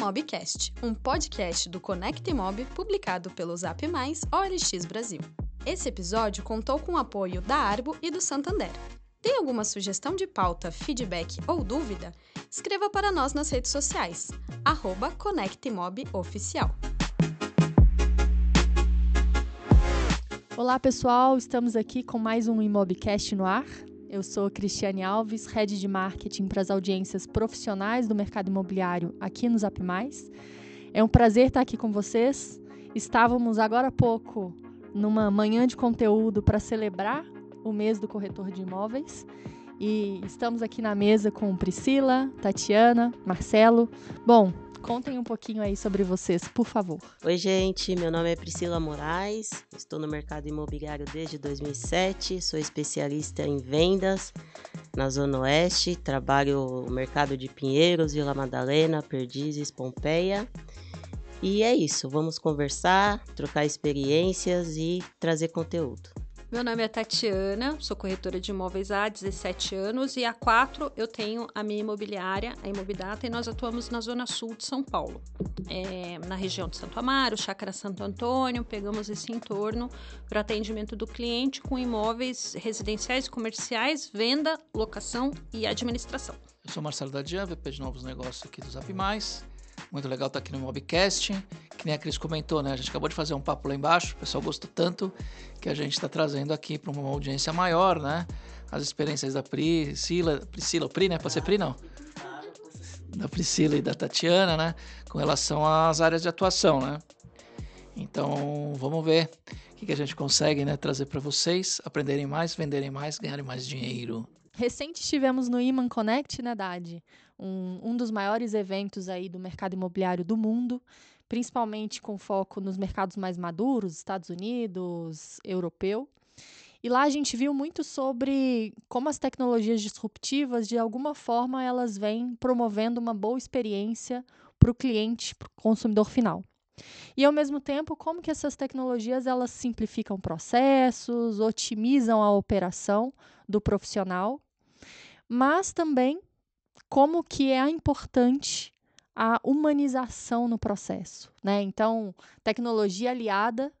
Mobcast, um podcast do Conect Mob publicado pelo Zap Mais OLX Brasil. Esse episódio contou com o apoio da Arbo e do Santander. Tem alguma sugestão de pauta, feedback ou dúvida? Escreva para nós nas redes sociais, arroba. Olá pessoal, estamos aqui com mais um Imobcast no ar. Eu sou Cristiane Alves, Head de Marketing para as audiências profissionais do mercado imobiliário aqui no Zap Mais. É um prazer estar aqui com vocês. Estávamos agora há pouco numa manhã de conteúdo para celebrar o mês do corretor de imóveis e estamos aqui na mesa com Priscila, Tatiana, Marcelo. Bom, Contem um pouquinho aí sobre vocês, por favor. Oi, gente. Meu nome é Priscila Moraes. Estou no mercado imobiliário desde 2007. Sou especialista em vendas na Zona Oeste. Trabalho no mercado de Pinheiros, Vila Madalena, Perdizes, Pompeia. E é isso. Vamos conversar, trocar experiências e trazer conteúdo. Meu nome é Tatiana, sou corretora de imóveis há 17 anos e há quatro eu tenho a minha imobiliária, a Imobidata, e nós atuamos na zona sul de São Paulo, é, na região de Santo Amaro, Chácara Santo Antônio, pegamos esse entorno para atendimento do cliente com imóveis residenciais comerciais, venda, locação e administração. Eu sou Marcelo Dadian, VP de Novos Negócios aqui do Zap Mais. Muito legal estar aqui no Mobcast. Que nem a Cris comentou, né? A gente acabou de fazer um papo lá embaixo. O pessoal gostou tanto que a gente está trazendo aqui para uma audiência maior, né? As experiências da Priscila, Priscila, Pri, né? Pode ser Pri, não? Da Priscila e da Tatiana, né? Com relação às áreas de atuação, né? Então, vamos ver o que, que a gente consegue né, trazer para vocês, aprenderem mais, venderem mais, ganharem mais dinheiro. Recente estivemos no Iman Connect, né, Dade? Um, um dos maiores eventos aí do mercado imobiliário do mundo, principalmente com foco nos mercados mais maduros, Estados Unidos, europeu. E lá a gente viu muito sobre como as tecnologias disruptivas, de alguma forma, elas vêm promovendo uma boa experiência para o cliente, para o consumidor final. E ao mesmo tempo, como que essas tecnologias elas simplificam processos, otimizam a operação do profissional mas também como que é importante a humanização no processo, né? Então, tecnologia aliada,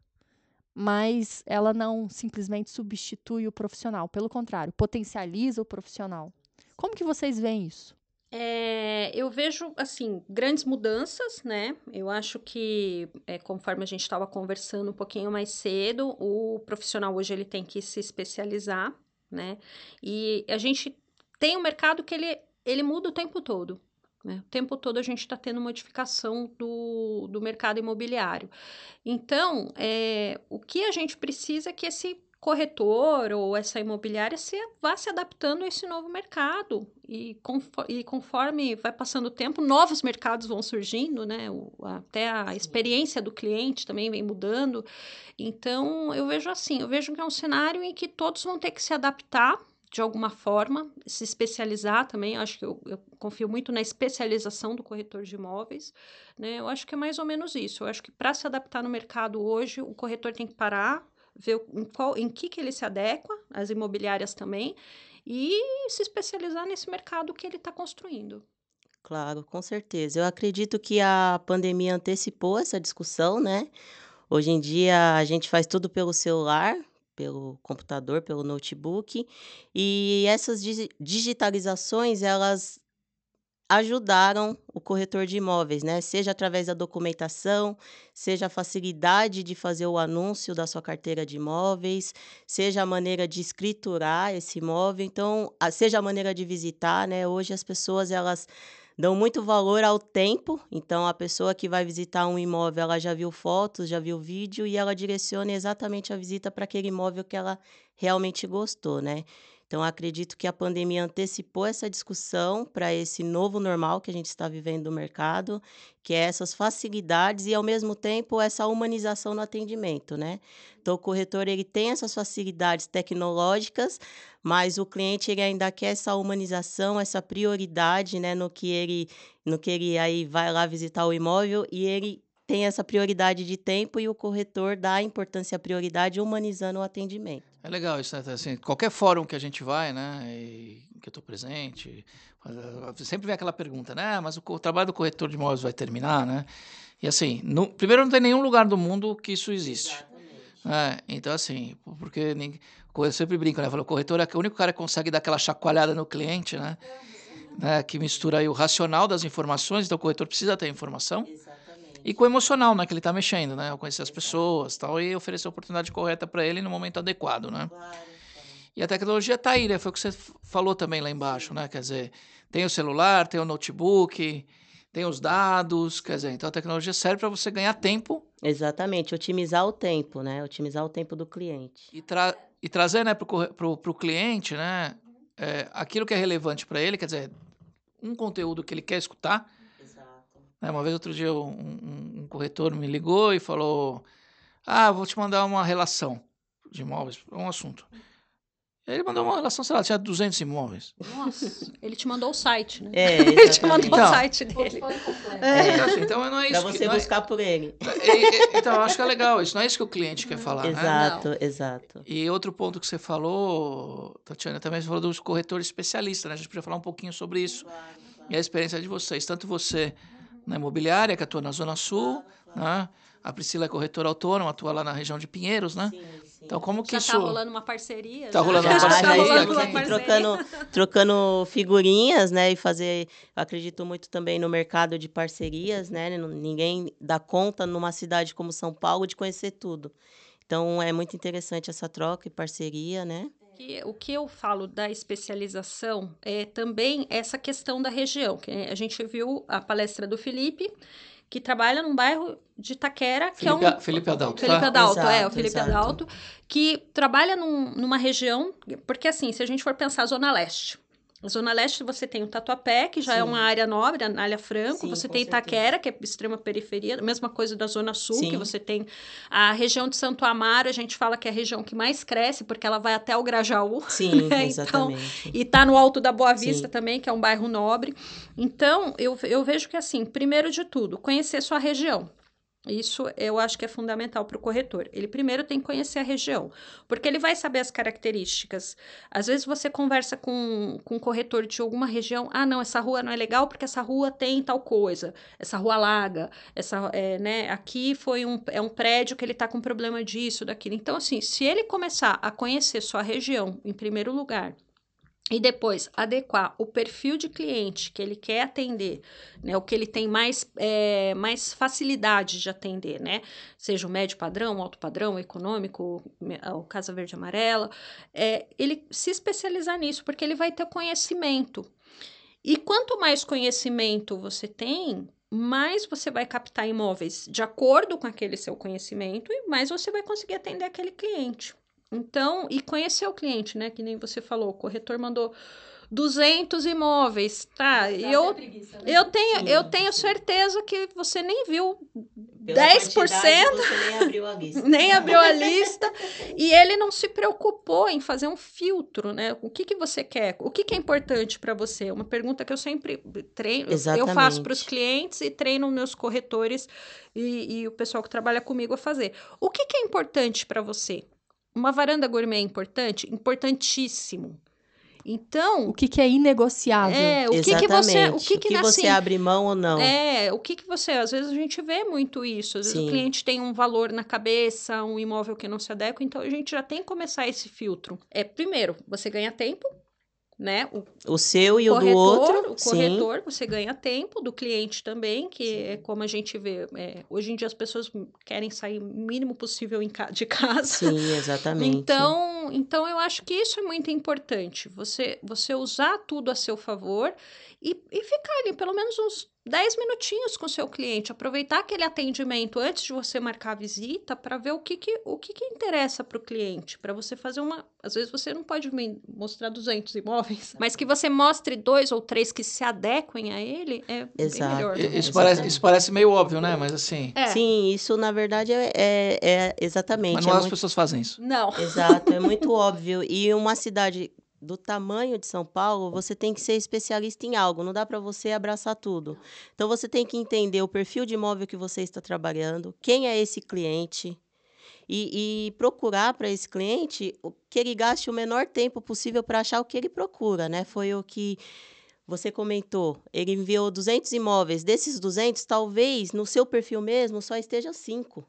mas ela não simplesmente substitui o profissional, pelo contrário, potencializa o profissional. Como que vocês veem isso? É, eu vejo, assim, grandes mudanças, né? Eu acho que, é, conforme a gente estava conversando um pouquinho mais cedo, o profissional hoje ele tem que se especializar, né? E a gente tem um mercado que ele, ele muda o tempo todo. Né? O tempo todo a gente está tendo modificação do, do mercado imobiliário. Então, é, o que a gente precisa é que esse corretor ou essa imobiliária se, vá se adaptando a esse novo mercado. E, conforme, e conforme vai passando o tempo, novos mercados vão surgindo, né? O, até a experiência do cliente também vem mudando. Então, eu vejo assim, eu vejo que é um cenário em que todos vão ter que se adaptar de alguma forma, se especializar também. Acho que eu, eu, confio muito na especialização do corretor de imóveis. Né? Eu acho que é mais ou menos isso. Eu acho que para se adaptar no mercado hoje, o corretor tem que parar, ver em, qual, em que, que ele se adequa, as imobiliárias também, e se especializar nesse mercado que ele está construindo. Claro, com certeza. Eu acredito que a pandemia antecipou essa discussão, né? Hoje em dia a gente faz tudo pelo celular, pelo computador, pelo notebook. E essas digitalizações, elas ajudaram o corretor de imóveis, né? Seja através da documentação, seja a facilidade de fazer o anúncio da sua carteira de imóveis, seja a maneira de escriturar esse imóvel, então, seja a maneira de visitar, né? Hoje as pessoas elas dão muito valor ao tempo. Então, a pessoa que vai visitar um imóvel, ela já viu fotos, já viu vídeo e ela direciona exatamente a visita para aquele imóvel que ela realmente gostou, né? Então, acredito que a pandemia antecipou essa discussão para esse novo normal que a gente está vivendo no mercado, que é essas facilidades e, ao mesmo tempo, essa humanização no atendimento, né? Então, o corretor ele tem essas facilidades tecnológicas, mas o cliente ele ainda quer essa humanização, essa prioridade, né, no que ele, no que ele aí vai lá visitar o imóvel e ele tem essa prioridade de tempo e o corretor dá importância à prioridade humanizando o atendimento. É legal isso, né? Assim, qualquer fórum que a gente vai, né? E que eu estou presente, sempre vem aquela pergunta, né? Ah, mas o, trabalho do corretor de imóveis vai terminar, né? E assim, no, primeiro não tem nenhum lugar do mundo que isso existe. É, então, assim, porque ninguém, eu sempre brinco, né? o corretor é o único cara que consegue dar aquela chacoalhada no cliente, né? né? Que mistura aí o racional das informações, então o corretor precisa ter informação. Exatamente. E com o emocional, né? Que ele está mexendo, né? Conhecer as pessoas tal, e oferecer a oportunidade correta para ele no momento adequado, né? Claro, E a tecnologia está aí, né? Foi o que você falou também lá embaixo, né? Quer dizer, tem o celular, tem o notebook, tem os dados, quer dizer, então a tecnologia serve para você ganhar tempo. Exatamente, otimizar o tempo, né? Otimizar o tempo do cliente. E, tra e trazer né, para o cliente né, é, aquilo que é relevante para ele, quer dizer, um conteúdo que ele quer escutar. Né, uma vez, outro dia, um, um, corretor me ligou e falou: Ah, vou te mandar uma relação de imóveis, um assunto. Ele mandou uma relação, sei lá, tinha 200 imóveis. Nossa, ele te mandou o site, né? É, ele te mandou então, o site dele. É, então, assim, então não é isso. Pra você que, buscar é, por ele. É, então, eu acho que é legal, isso não é isso que o cliente quer falar, né? Exato, né? exato. E outro ponto que você falou, Tatiana, também você falou dos corretores especialistas, né? A gente podia falar um pouquinho sobre isso. Claro, claro. E a experiência de vocês, tanto você na imobiliária, que atua na Zona Sul, né? A Priscila é corretora autônoma, atua lá na região de Pinheiros, né? Sim, sim. Então, como que já isso... tá rolando uma parceria. Tá rolando uma parceria. Já, já rolando uma parceria. Trocando, trocando figurinhas, né? E fazer... Eu acredito muito também no mercado de parcerias, né? Ninguém dá conta numa cidade como São Paulo de conhecer tudo. Então, é muito interessante essa troca e parceria, né? O que eu falo da especialização é também essa questão da região. Que a gente viu a palestra do Felipe, que trabalha num bairro de Itaquera, que Felipe, é um... Felipe Adalto. Felipe tá? Adalto, exato, é, o Felipe exato. Adalto, que trabalha num, numa região, porque assim, se a gente for pensar Zona Leste, na Zona Leste você tem o Tatuapé, que já é Sim. é uma área nobre, a Anália Franco. Sim, você tem Itaquera, que é extrema periferia. A mesma coisa da Zona Sul, Sim. que você tem a região de Santo Amaro. A gente fala que é a região que mais cresce, porque ela vai até o Grajaú. Sim, né? exatamente. Então, e está no Alto da Boa Vista também, que é um bairro nobre. Então, eu, eu vejo que, assim, primeiro de tudo, conhecer sua região. Isso eu acho que é fundamental para o corretor. Ele primeiro tem que conhecer a região, porque ele vai saber as características. Às vezes você conversa com, com um corretor de alguma região, ah, não, essa rua não é legal porque essa rua tem tal coisa, essa rua laga, essa, é, né, aqui foi um, é um prédio que ele está com problema disso, daquilo. Então, assim, se ele começar a conhecer sua região, em primeiro lugar, e depois adequar o perfil de cliente que ele quer atender, né, o que ele tem mais, é, mais facilidade de atender, né, seja o médio padrão, alto padrão, econômico, o Casa Verde Amarela, é, ele se especializar nisso, porque ele vai ter conhecimento. E quanto mais conhecimento você tem, mais você vai captar imóveis de acordo com aquele seu conhecimento e mais você vai conseguir atender aquele cliente. Então, e conhecer o cliente, né? Que nem você falou, o corretor mandou 200 imóveis, tá? Eu, preguiça, né? eu tenho, sim, eu tenho sim. certeza que você nem viu Pela 10%. Você nem abriu a lista. nem abriu a lista. e ele não se preocupou em fazer um filtro, né? O que, que você quer? O que, que é importante para você? Uma pergunta que eu sempre treino, Exatamente. eu faço para os clientes e treino meus corretores e, e, o pessoal que trabalha comigo a fazer. O que, que é importante para você? Uma varanda gourmet é importante? Importantíssimo. Então, o que, que é inegociável? É, o que, que você, o que, que, o que você assim, abre mão ou não? É, o que que você, às vezes a gente vê muito isso. Às vezes Sim. o cliente tem um valor na cabeça, um imóvel que não se adequa, então a gente já tem que começar esse filtro. É, primeiro, você ganha tempo, né? O, o seu e o, corretor, do outro. O corretor, sim. você ganha tempo, do cliente também, que sim. é como a gente vê. É, hoje em dia as pessoas querem sair o mínimo possível de casa. Sim, exatamente. Então, então eu acho que isso é muito importante. Você, você usar tudo a seu favor e, e ficar ali pelo menos uns 10 minutinhos com o seu cliente, aproveitar aquele atendimento antes de você marcar a visita para ver o que, que, o que, que interessa para o cliente, para você fazer uma. Às vezes você não pode mostrar 200 imóveis, mas que você mostre dois ou três que se adequem a ele é Exato. bem melhor. Isso parece, isso parece meio óbvio, né? Mas assim. É. Sim, isso na verdade é, é, é exatamente. Mas não é as muito... pessoas fazem isso. Não. Exato, é muito óbvio. E uma cidade do tamanho de São Paulo, você tem que ser especialista em algo, não dá para você abraçar tudo. Então você tem que entender o perfil de imóvel que você está trabalhando, quem é esse cliente, e, e procurar para esse cliente que ele gaste o menor tempo possível para achar o que ele procura, né? Foi o que você comentou. Ele enviou 200 imóveis. Desses 200, talvez no seu perfil mesmo só esteja cinco.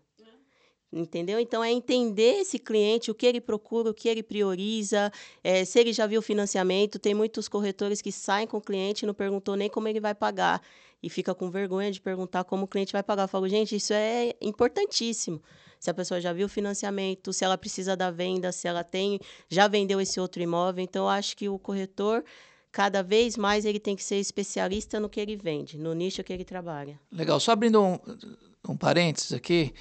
Entendeu? Então, é entender esse cliente, o que ele procura, o que ele prioriza, é, se ele já viu financiamento. Tem muitos corretores que saem com o cliente e não perguntou nem como ele vai pagar. E fica com vergonha de perguntar como o cliente vai pagar. Eu falo, gente, isso é importantíssimo. Se a pessoa já viu financiamento, se ela precisa da venda, se ela tem, já vendeu esse outro imóvel. Então, eu acho que o corretor cada vez mais ele tem que ser especialista no que ele vende, no nicho que ele trabalha. Legal. Só abrindo um, um parênteses aqui,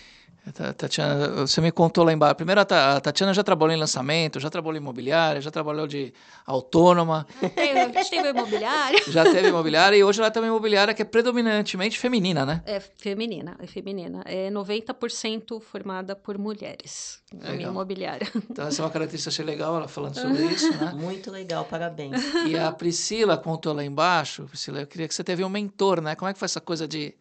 Tatiana, você me contou lá embaixo. Primeiro, a Tatiana já trabalhou em lançamento, já trabalhou em imobiliária, já trabalhou de autônoma. Já teve imobiliária. Já teve imobiliária e hoje ela tem uma imobiliária que é predominantemente feminina, né? É feminina, é feminina. É 90% formada por mulheres. A minha imobiliária. Então, essa é uma característica achei legal ela falando sobre isso, né? Muito legal, parabéns. E a Priscila contou lá embaixo, Priscila, eu queria que você teve um mentor, né? Como é que foi essa coisa de,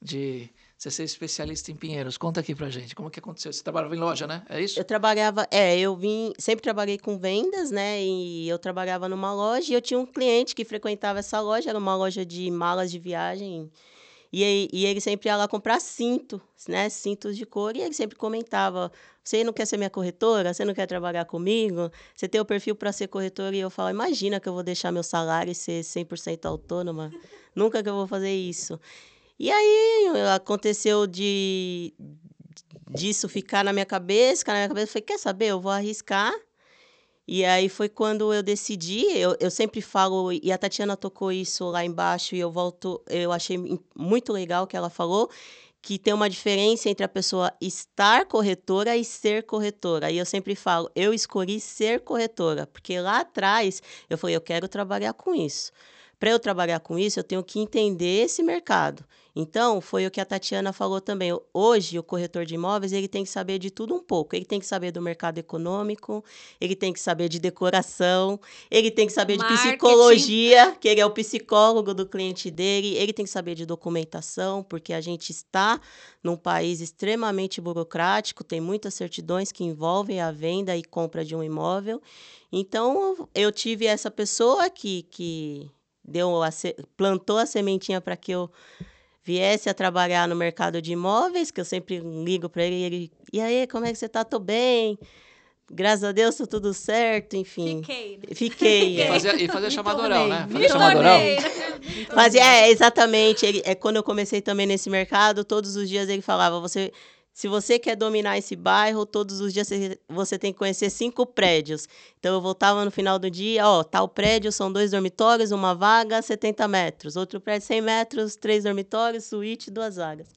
de você ser especialista em pinheiros. Conta aqui pra gente, como que aconteceu? Você trabalhava em loja, né? É isso? Eu trabalhava, é, eu vim, sempre trabalhei com vendas, né? E eu trabalhava numa loja e eu tinha um cliente que frequentava essa loja, era uma loja de malas de viagem. E, e ele sempre ia lá comprar cinto, né? Cintos de couro, e ele sempre comentava: Você não quer ser minha corretora? Você não quer trabalhar comigo? Você tem o perfil para ser corretora? E eu falo: Imagina que eu vou deixar meu salário e ser 100% autônoma. Nunca que eu vou fazer isso. E aí aconteceu de disso ficar na minha cabeça, ficar na minha cabeça, eu falei, quer saber, eu vou arriscar. E aí foi quando eu decidi, eu, eu sempre falo, e a Tatiana tocou isso lá embaixo, e eu volto, eu achei muito legal que ela falou, que tem uma diferença entre a pessoa estar corretora e ser corretora. E eu sempre falo, eu escolhi ser corretora, porque lá atrás eu falei, eu quero trabalhar com isso. Para eu trabalhar com isso, eu tenho que entender esse mercado. Então, foi o que a Tatiana falou também. Hoje, o corretor de imóveis, ele tem que saber de tudo um pouco. Ele tem que saber do mercado econômico, ele tem que saber de decoração, ele tem que saber Marketing. de psicologia, que ele é o psicólogo do cliente dele, ele tem que saber de documentação, porque a gente está num país extremamente burocrático, tem muitas certidões que envolvem a venda e compra de um imóvel. Então, eu tive essa pessoa que, que deu a, plantou a sementinha para que eu viesse a trabalhar no mercado de imóveis, que eu sempre ligo para ele e ele, e aí, como é que você está? Tô bem. Graças a Deus, tá tudo certo, enfim. Fiquei. Né? Fiquei. É. E fazer, e fazer chamada oral, né? Fazer chamada oral. Mas é, exatamente. Ele, é quando eu comecei também nesse mercado, todos os dias ele falava: você se você quer dominar esse bairro, todos os dias você tem que conhecer cinco prédios. Então, eu voltava no final do dia, ó, tal prédio são dois dormitórios, uma vaga, 70 metros. Outro prédio, 100 metros, três dormitórios, suíte, duas vagas.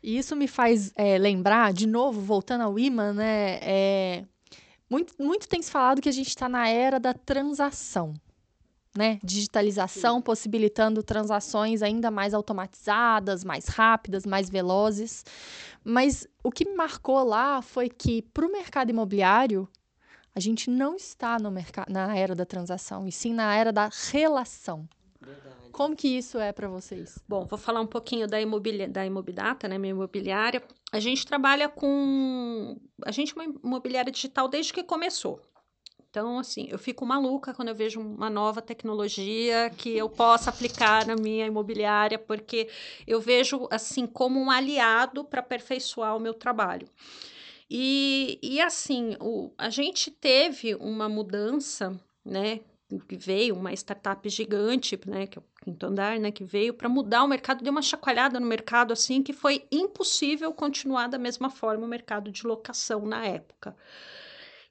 E isso me faz é, lembrar, de novo, voltando ao imã, né? É, muito, muito tem se falado que a gente está na era da transação né? Digitalização Sim. possibilitando transações ainda mais automatizadas, mais rápidas, mais velozes. Mas o que me marcou lá foi que para o mercado imobiliário a gente não está no na era da transação, e sim na era da relação. Verdade. Como que isso é para vocês? Bom, vou falar um pouquinho da, imobilia, da né, minha imobiliária. A gente trabalha com... A gente é uma imobiliária digital desde que começou. Então, assim, eu fico maluca quando eu vejo uma nova tecnologia que eu possa aplicar na minha imobiliária, porque eu vejo, assim, como um aliado para aperfeiçoar o meu trabalho. E, e assim, o, a gente teve uma mudança, né? Que veio uma startup gigante, né? Que é o quinto andar, né? Que veio para mudar o mercado, deu uma chacoalhada no mercado, assim, que foi impossível continuar da mesma forma o mercado de locação na época.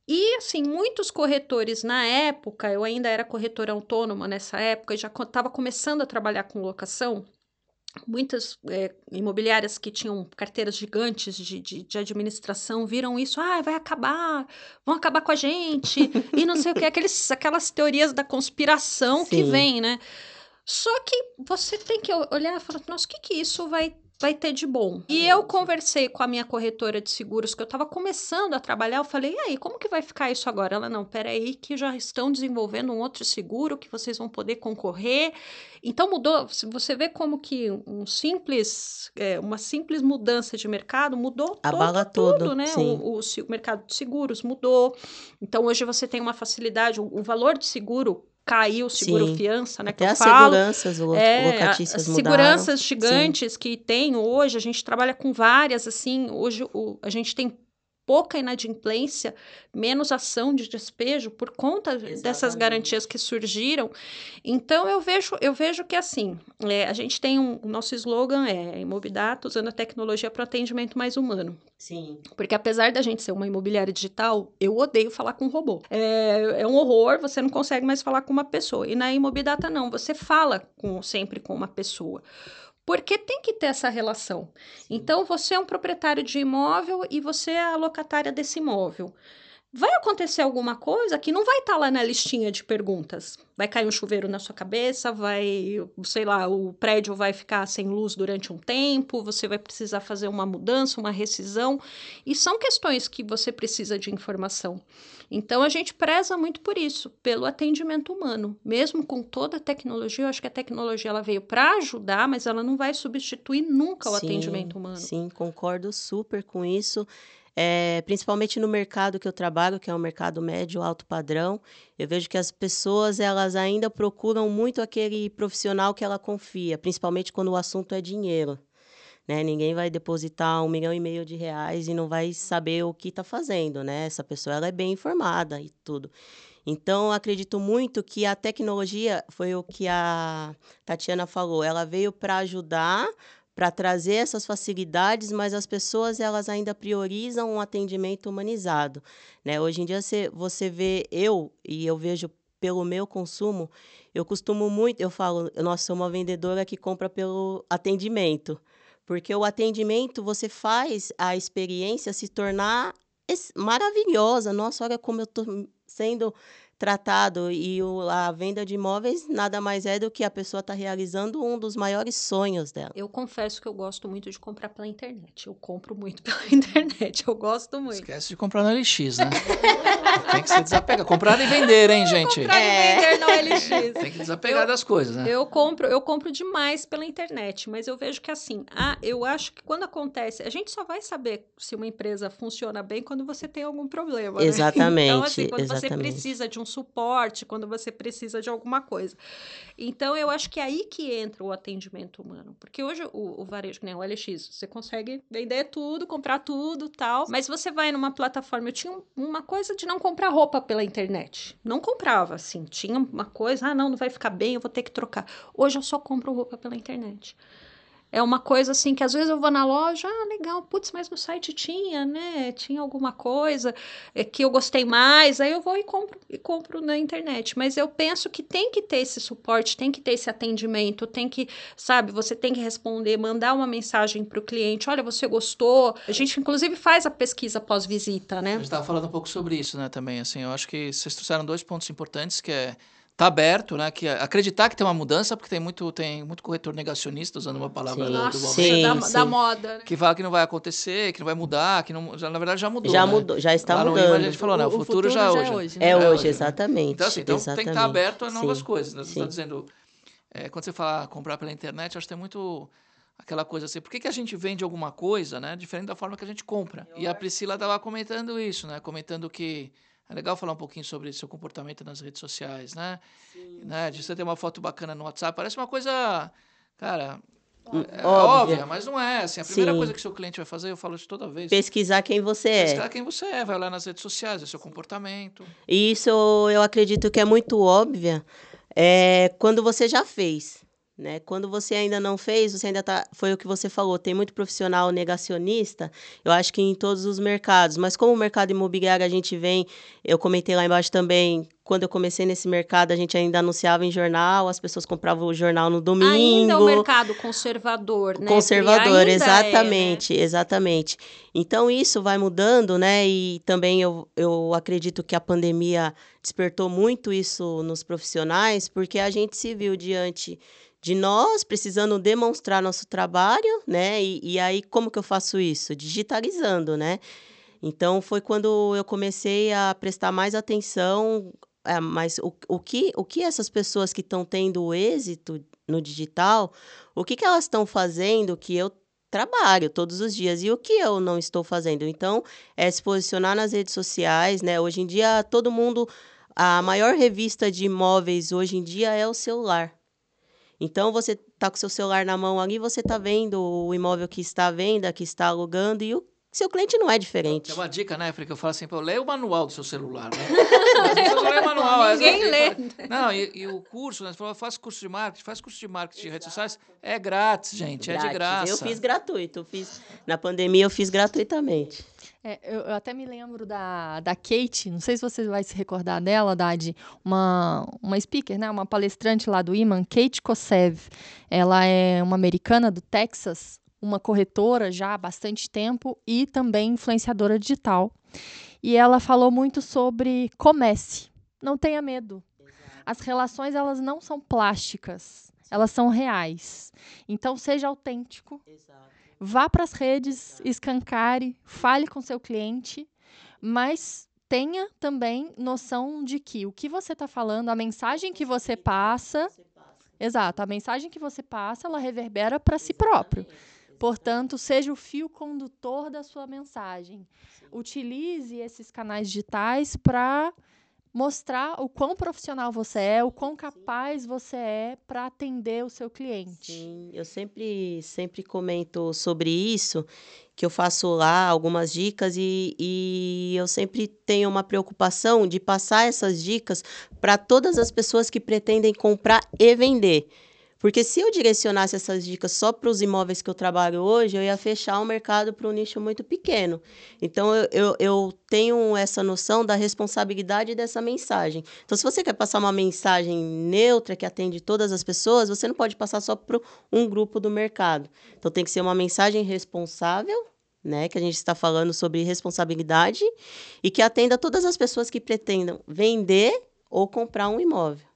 E, assim, muitos corretores na época, eu ainda era corretora autônoma nessa época, já estava começando a trabalhar com locação. Muitas é, imobiliárias que tinham carteiras gigantes de, de, de, administração viram isso, ah, vai acabar, vão acabar com a gente, e não sei o que, aqueles, aquelas teorias da conspiração Sim. que vem, né? Só que você tem que olhar e falar, nossa, o que, que isso vai vai ter de bom? E eu conversei com a minha corretora de seguros, que eu estava começando a trabalhar, eu falei, e aí, como que vai ficar isso agora? Ela, não, peraí, que já estão desenvolvendo um outro seguro que vocês vão poder concorrer. Então mudou, você vê como que um simples, é, uma simples mudança de mercado mudou Abala todo, tudo, né? O, o, o mercado de seguros mudou. Então hoje você tem uma facilidade, o, o valor de seguro caiu o seguro Sim. fiança, né? Até que eu as falo. seguranças lo- É, locatícias as mudaram. seguranças gigantes que tem hoje, a gente trabalha com várias, assim, hoje o, a gente tem pouca inadimplência, menos ação de despejo por conta dessas Exatamente. garantias que surgiram. Então eu vejo, eu vejo que assim, é, a gente tem um, o nosso slogan é Imobidato usando a tecnologia para atendimento mais humano. Sim. Porque apesar da gente ser uma imobiliária digital, eu odeio falar com robô. É, é um horror, você não consegue mais falar com uma pessoa. E na Imobidata não, você fala com, sempre com uma pessoa. Porque tem que ter essa relação. Então, você é um proprietário de imóvel e você é a locatária desse imóvel. Vai acontecer alguma coisa que não vai estar lá na listinha de perguntas. Vai cair um chuveiro na sua cabeça, vai, sei lá, o prédio vai ficar sem luz durante um tempo, você vai precisar fazer uma mudança, uma rescisão. E são questões que você precisa de informação. Então a gente preza muito por isso, pelo atendimento humano. Mesmo com toda a tecnologia, eu acho que a tecnologia ela veio para ajudar, mas ela não vai substituir nunca o Sim, atendimento humano. Sim, concordo super com isso. É, principalmente no mercado que eu trabalho, que é o mercado médio alto padrão, eu vejo que as pessoas elas ainda procuram muito aquele profissional que ela confia, principalmente quando o assunto é dinheiro. Né? Ninguém vai depositar um milhão e meio de reais e não vai saber o que está fazendo, né? Essa pessoa ela é bem informada e tudo. Então, acredito muito que a tecnologia foi o que a Tatiana falou. Ela veio para ajudar, para trazer essas facilidades, mas as pessoas elas ainda priorizam um atendimento humanizado. Né? Hoje em dia você, você vê eu e eu vejo pelo meu consumo, eu costumo muito, eu falo, nós somos uma vendedora que compra pelo atendimento. Porque o atendimento você faz a experiência se tornar maravilhosa. Nossa, olha como eu estou sendo tratado. E o- a venda de imóveis nada mais é do que a pessoa está realizando um dos maiores sonhos dela. Eu confesso que eu gosto muito de comprar pela internet. Eu compro muito pela internet. Eu gosto muito. Esquece de comprar no LX, né? Tem que se desapegar. Comprar e vender, hein, gente? Comprar e vender no LX. Tem que desapegar Eu- das coisas, né? Eu compro, eu compro demais pela internet, mas eu vejo que assim, ah, eu acho que quando acontece, a gente só vai saber se uma empresa funciona bem quando você tem algum problema. né? Exatamente, Então, assim, quando você exatamente. precisa de um suporte, quando você precisa de alguma coisa. Então, eu acho que é aí que entra o atendimento humano. Porque hoje o, o varejo, que nem o LX, você consegue vender tudo, comprar tudo tal. Mas você vai numa plataforma. Eu tinha um- uma coisa de não comprar roupa pela internet. Não comprava, assim. Tinha uma coisa, ah, não, não vai ficar bem, eu vou ter que trocar. Hoje eu só compro roupa pela internet. É uma coisa assim que às vezes eu vou na loja, ah, legal, putz, mas no site tinha, né? Tinha alguma coisa é, que eu gostei mais, aí eu vou e compro e compro na internet. Mas eu penso que tem que ter esse suporte, tem que ter esse atendimento, tem que, sabe, você tem que responder, mandar uma mensagem para o cliente, olha, você gostou. A gente inclusive faz a pesquisa pós-visita, A né? gente estava falando um pouco sobre isso, né, também, assim, eu acho que vocês trouxeram dois pontos importantes, que é tá aberto, né, que é acreditar que tem uma mudança, porque tem muito, tem muito corretor negacionista, usando uma palavra Sim. do, do Nossa, Sim, da, sim. da moda, né? que fala que não vai acontecer, que não vai mudar, que não, já, na verdade já mudou, já né? mudou, já está Lá mudando. A gente falou, né, o, futuro, já é hoje. É É hoje, hoje, né? exatamente. Então, assim, então tem que estar exatamente. aberto a novas Sim, coisas. Né? Você está dizendo, é, quando você fala comprar pela internet, acho que tem muito aquela coisa assim, por que, que a gente vende alguma coisa, né, diferente da forma que a gente compra? E a Priscila estava comentando isso, né, comentando que é legal falar um pouquinho sobre seu comportamento nas redes sociais, né? né? De você ter uma foto bacana no WhatsApp, parece uma coisa, cara, é Óbvia. óbvia, mas não é. Assim, a primeira Sim. coisa que seu cliente vai fazer, eu falo isso toda vez. Pesquisar quem você é. Pesquisar quem você é, vai olhar nas redes sociais, ver seu comportamento. Isso eu acredito que é muito óbvia é, quando você já fez. Né? Quando você ainda não fez, você ainda tá. Foi o que você falou, tem muito profissional negacionista, eu acho que em todos os mercados. Mas como o mercado imobiliário a gente vem, eu comentei lá embaixo também, quando eu comecei nesse mercado, a gente ainda anunciava em jornal, as pessoas compravam o jornal no domingo. Ainda é o mercado conservador, né? Conservador, ainda exatamente, exatamente. Então isso vai mudando, né? E também eu, eu acredito que a pandemia despertou muito isso nos profissionais, porque a gente se viu diante de nós precisando demonstrar nosso trabalho, né? E, e aí, como que eu faço isso? Digitalizando, né? Então, foi quando eu comecei a prestar mais atenção é, mas o, o, que, o que essas pessoas que estão tendo êxito no digital, o que, que elas estão fazendo que eu trabalho todos os dias e o que eu não estou fazendo? Então, é se posicionar nas redes sociais, né? Hoje em dia, todo mundo. A maior revista de imóveis hoje em dia é o celular. Então, você está com seu celular na mão ali, você está vendo o imóvel que está à venda, que está alugando e o seu cliente não é diferente. É uma dica, né, Fred, que eu falo assim, pô, leia o manual do seu celular, né? As pessoas lêem o manual. Ninguém lê. Não, e, e, o curso, né? Você falou, faz curso de marketing, faz curso de marketing de redes sociais. É grátis, gente, grátis. é de graça. Eu fiz gratuito, eu fiz, na pandemia eu fiz gratuitamente. É, eu, eu, até me lembro da, da Kate, não sei se você vai se recordar dela, Dadi, uma, uma speaker, né, uma palestrante lá do Iman, Kate Kosev. Ela é uma americana do Texas, uma corretora já há bastante tempo e também influenciadora digital. E ela falou muito sobre comece, não tenha medo. As relações elas não são plásticas, elas são reais. Então seja autêntico. Vá para as redes, escancare, fale com seu cliente, mas tenha também noção de que o que você está falando, a mensagem que você passa, exato, a mensagem que você passa, ela reverbera para si próprio. Portanto, seja o fio condutor da sua mensagem. Utilize esses canais digitais para mostrar o quão profissional você é, o quão capaz você é para atender o seu cliente. Sim, eu sempre, sempre comento sobre isso, que eu faço lá algumas dicas e, e eu sempre tenho uma preocupação de passar essas dicas para todas as pessoas que pretendem comprar e vender. Porque se eu direcionasse essas dicas só para os imóveis que eu trabalho hoje, eu ia fechar o mercado para um nicho muito pequeno. Então, eu, eu, eu, tenho essa noção da responsabilidade dessa mensagem. Então, se você quer passar uma mensagem neutra que atende todas as pessoas, você não pode passar só para um grupo do mercado. Então, tem que ser uma mensagem responsável né, que a gente está falando sobre responsabilidade e que atenda todas as pessoas que pretendam vender ou comprar um imóvel.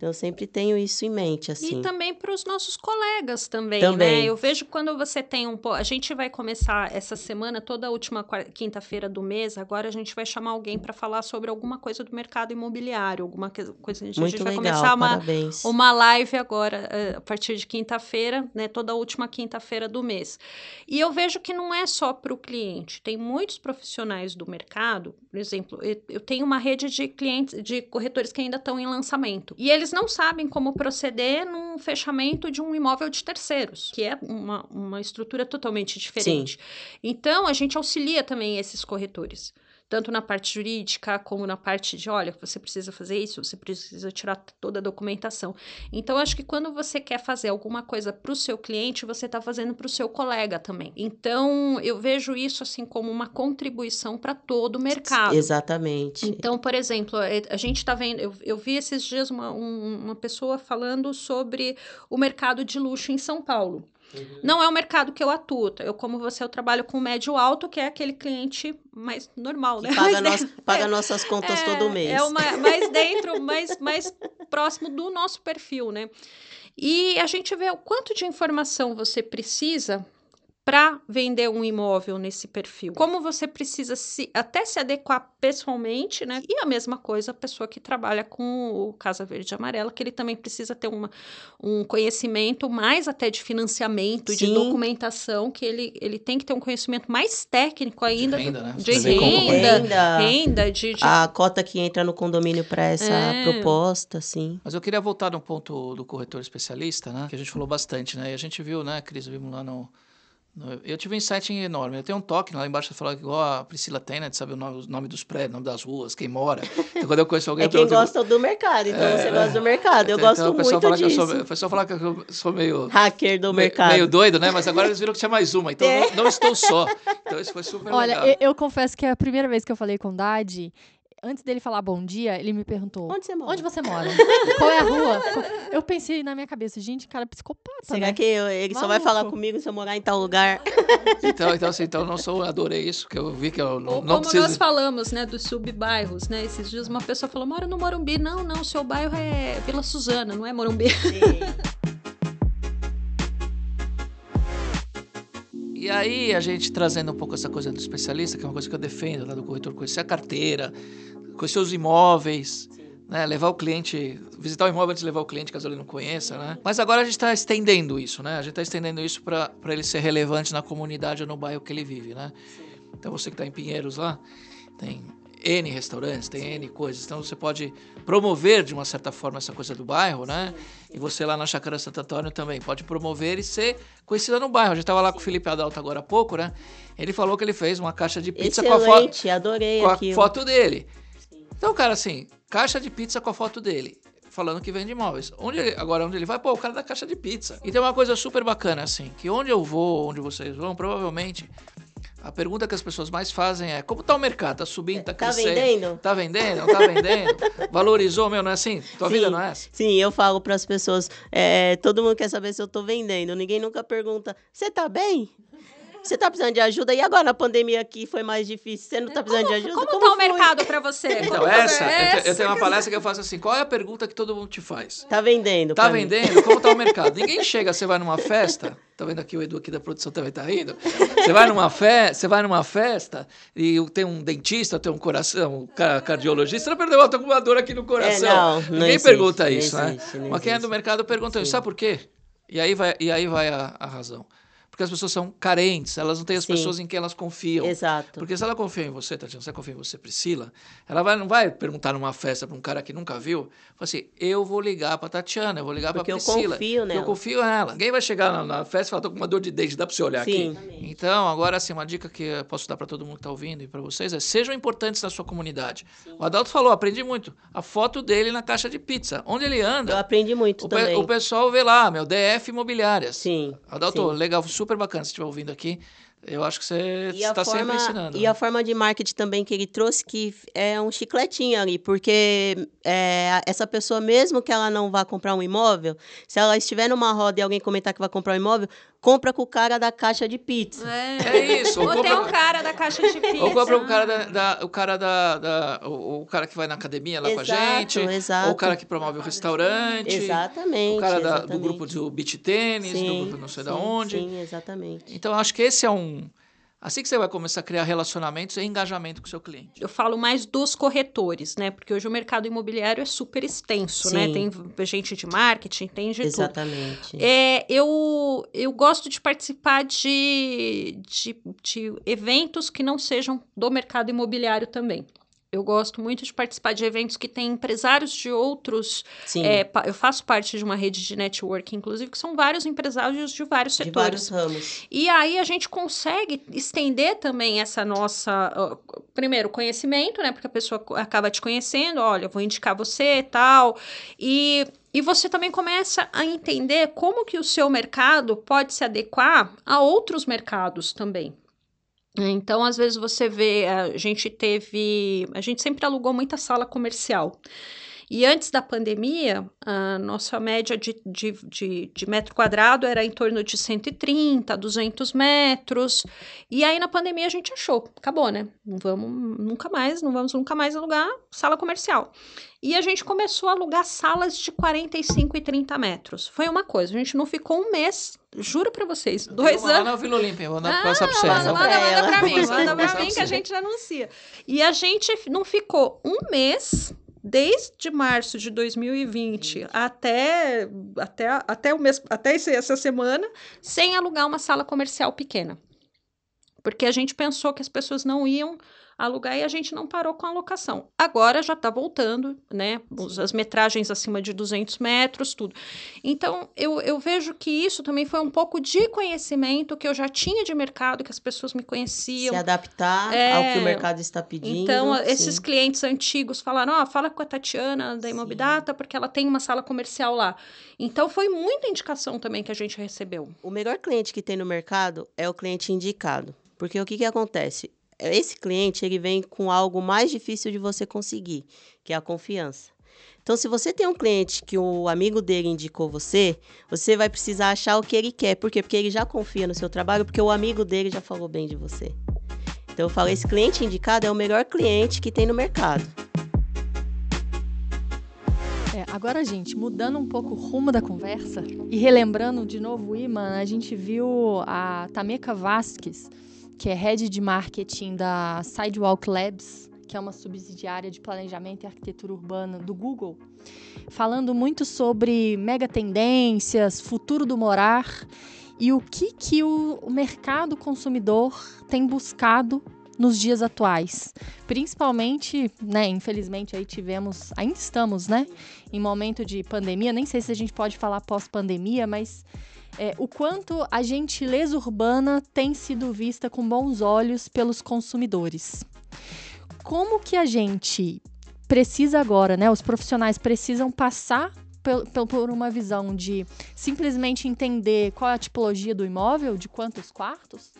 Então, eu sempre tenho isso em mente, assim. E também para os nossos colegas também, também, né? Eu vejo quando você tem um... A gente vai começar essa semana, toda a última quinta-feira do mês, agora a gente vai chamar alguém para falar sobre alguma coisa do mercado imobiliário, alguma coisa... A gente, Muito a gente vai legal, começar uma, parabéns. uma live agora, eh, a partir de quinta-feira, né? Toda a última quinta-feira do mês. E eu vejo que não é só para o cliente. Tem muitos profissionais do mercado, por exemplo, eu tenho uma rede de clientes, de corretores que ainda estão em lançamento. E eles não sabem como proceder num fechamento de um imóvel de terceiros, que é uma, uma estrutura totalmente diferente. Sim. Então, a gente auxilia também esses corretores tanto na parte jurídica como na parte de, olha, você precisa fazer isso, você precisa tirar toda a documentação. Então, acho que quando você quer fazer alguma coisa para o seu cliente, você está fazendo para o seu colega também. Então, eu vejo isso assim como uma contribuição para todo o mercado. Exatamente. Então, por exemplo, é, a gente está vendo, eu, eu, vi esses dias uma, um, uma pessoa falando sobre o mercado de luxo em São Paulo. Uhum. Não é o mercado que eu atuo. Eu, como você, eu trabalho com médio alto, que é aquele cliente mais normal, né? Paga, nosso, paga é, nossas contas é, todo mês. É uma, mais dentro, mais, mais próximo do nosso perfil, né? E a gente vê o quanto de informação você precisa para vender um imóvel nesse perfil. Como você precisa se até se adequar pessoalmente, né? E a mesma coisa a pessoa que trabalha com o Casa Verde e Amarela, que ele também precisa ter uma, um conhecimento mais até de financiamento, Sim. de documentação, que ele, ele tem que ter um conhecimento mais técnico ainda. De renda, né? De renda, renda, renda de, de, A cota que entra no condomínio para essa é. proposta, sim. Mas eu queria voltar no ponto do corretor especialista, né? Que a gente falou bastante, né? E a gente viu, né, Cris, vimos lá no eu tive um insight enorme. Eu tenho um toque lá embaixo, falar igual a Priscila tem, né? De saber o nome, o nome dos prédios, o nome das ruas, quem mora. Então, quando eu conheço alguém... É quem gosta do mercado, então é, você gosta do mercado. Eu então, gosto muito fala disso. Que sou, o pessoal fala que eu sou meio... Hacker do mercado. Meio doido, né? Mas agora eles viram que tinha mais uma, então é. não, não, estou só. Então isso foi super Olha, legal. Olha, eu, eu, confesso que é a primeira vez que eu falei com o Dadi, antes dele falar bom dia, ele me perguntou: Onde você mora? Onde você mora? Qual é a rua? Eu pensei na minha cabeça, gente, cara, psicopata. Será né? que eu- ele só vai Maluco. falar comigo se eu morar em tal lugar? Então, então, assim, então eu não sou, adorei isso, que eu vi que eu não, Ou não como preciso. nós falamos, né, dos subbairros, né? Esses dias uma pessoa falou, mora no Morumbi. Não, não, o seu bairro é Vila Suzana, não é Morumbi. E aí, a gente trazendo um pouco essa coisa do especialista, que é uma coisa que eu defendo lá do corretor, conhecer a carteira, conhecer os imóveis, né? Levar o cliente, visitar o imóvel antes de levar o cliente, caso ele não conheça, né? Mas agora a gente está estendendo isso, né? A gente está estendendo isso para ele ser relevante na comunidade ou no bairro que ele vive, né? Então você que está em Pinheiros lá, tem N restaurantes, tem N coisas. Então você pode promover de uma certa forma essa coisa do bairro, né? E você lá na Chácara Santo Antônio também pode promover e ser conhecida no bairro. A gente estava lá com o Felipe Adalto agora há pouco, né? Ele falou que ele fez uma caixa de pizza com a foto Excelente, adorei com a aquilo. foto dele. Então, cara, assim, caixa de pizza com a foto dele. Falando que vende imóveis. Onde ele- agora, onde ele vai? Pô, o cara da caixa de pizza. E tem uma coisa super bacana, assim, que onde eu vou, onde vocês vão, provavelmente, a pergunta que as pessoas mais fazem é: como tá o mercado? Tá subindo, tá Tá crescendo? vendendo? Tá vendendo? Não tá vendendo? Valorizou, meu, não é assim? Tua Sim. vida não é essa? Sim, eu falo para as pessoas, é, todo mundo quer saber se eu tô vendendo. Ninguém nunca pergunta, você tá bem? Você tá precisando de ajuda? E agora na pandemia aqui foi mais difícil, você não tá precisando de ajuda? Como, tá foi? o mercado pra você? Então, Como- essa, eu, te- eu essa tenho uma palestra que eu faço assim: qual é a pergunta que todo mundo te faz? Tá vendendo. Tá pra mim. vendendo? Como tá o mercado? Ninguém chega, você vai numa festa, tá vendo aqui o Edu aqui da produção também tá rindo. Você vai numa festa, você vai numa festa e tem um dentista, tem um coração, um ca- cardiologista, você não perdeu, tô com uma dor aqui no coração. É, não, não Ninguém existe, pergunta não isso, né? existe, não Mas quem é do mercado pergunta isso, sabe por quê? E aí vai, e aí vai a, a razão. Porque as pessoas são carentes, elas não têm as Sim. pessoas em quem elas confiam. Exato. Porque se ela confia em você, Tatiana, se ela confia em você, Priscila, ela vai, não vai perguntar numa festa para um cara que nunca viu, fala assim, eu vou ligar para Tatiana, eu vou ligar para Porque eu Priscila. confio porque Eu nela. confio nela. Ninguém vai chegar na, na festa e falar, tô com uma dor de dente, dá para você olhar Sim. aqui. Então, agora, assim, uma dica que eu posso dar para todo mundo que está ouvindo e para vocês é, sejam importantes na sua comunidade. O Adalto falou, aprendi muito. A foto dele na caixa de pizza. Onde ele Eu anda, aprendi muito o, pe- também. o pessoal vê lá, meu, DF Imobiliárias. Sim. Adalto, sim. legal, super bacana se estiver ouvindo aqui. Eu acho que você E está sempre ensinando. e a forma de marketing também que ele trouxe, que é um chicletinho ali, porque é, essa pessoa, mesmo que ela não vá comprar um imóvel, se ela estiver numa roda e alguém comentar que vai comprar um imóvel, compra com o cara da caixa de pizza. É isso. Ou Ou tem compra, um cara da caixa de pizza. ou compra o cara da, da- o cara da, da- o, o cara que vai na academia lá com a Exato, gente, exato. ou o cara que promove o restaurante, Exatamente. o cara da- do grupo do beach tênis, do grupo não sei da sim, onde. Sim, exatamente. Então eu acho que esse é um assim que você vai começar a criar relacionamentos e engajamento com o seu cliente. Eu falo mais dos corretores, né? Porque hoje o mercado imobiliário é super extenso, né? Sim. Tem gente de marketing, tem de tudo. Exatamente. É, eu, eu gosto de participar de, de, de eventos que não sejam do mercado imobiliário também. Eu gosto muito de participar de eventos que têm empresários de outros. Sim. é, eu faço parte de uma rede de network, inclusive, que são vários empresários de vários de setores. vários ramos. E aí a gente consegue estender também essa nossa, primeiro, conhecimento, né? Porque a pessoa acaba te conhecendo, olha, eu vou indicar você e tal. E, e você também começa a entender como que o seu mercado pode se adequar a outros mercados também. Então, às vezes você vê, a gente teve, a gente sempre alugou muita sala comercial. E antes da pandemia, a nossa média de, de, de, de metro quadrado era em torno de 130, 200 metros. E aí, na pandemia, a gente achou, acabou, né? Não vamos nunca mais, não vamos nunca mais alugar sala comercial. E a gente começou a alugar salas de 45 e 30 metros. Foi uma coisa, a gente não ficou um mês, juro pra vocês, dois Uma lá anos. na Vila Olímpia, vou dar Ah, passar pra você. Manda, manda, manda ela. pra mim, Vou manda pra passar mim que a gente anuncia. E a gente não ficou um mês, desde março de 2020 até, até, até, o mês, até essa semana, sem alugar uma sala comercial pequena. Porque a gente pensou que as pessoas não iam alugar e a gente não parou com a locação. Agora já está voltando, né? As metragens acima de 200 metros, tudo. Então, eu, eu vejo que isso também foi um pouco de conhecimento que eu já tinha de mercado, que as pessoas me conheciam. Se adaptar É, ao que o mercado está pedindo. Então, a- esses sim. clientes antigos falaram: ó, fala com a Tatiana da Imobidata, porque ela tem uma sala comercial lá. Então, foi muita indicação também que a gente recebeu. O melhor cliente que tem no mercado é o cliente indicado. Porque o que, que acontece? Esse cliente ele vem com algo mais difícil de você conseguir, que é a confiança. Então, se você tem um cliente que o amigo dele indicou você, você vai precisar achar o que ele quer. Por quê? Porque ele já confia no seu trabalho, porque o amigo dele já falou bem de você. Então, eu falo, esse cliente indicado é o melhor cliente que tem no mercado. É, agora, gente, mudando um pouco o rumo da conversa e relembrando de novo o Iman, a gente viu a Tameka Vasquez, que é head de marketing da Sidewalk Labs, que é uma subsidiária de planejamento e arquitetura urbana do Google, falando muito sobre mega tendências, futuro do morar e o que, que o mercado consumidor tem buscado nos dias atuais. Principalmente, né, infelizmente aí tivemos, ainda estamos, né, em momento de pandemia, nem sei se a gente pode falar pós-pandemia, mas é, o quanto a gentileza urbana tem sido vista com bons olhos pelos consumidores. Como que a gente precisa agora, né, os profissionais precisam passar por uma visão de simplesmente entender qual é a tipologia do imóvel, de quantos quartos,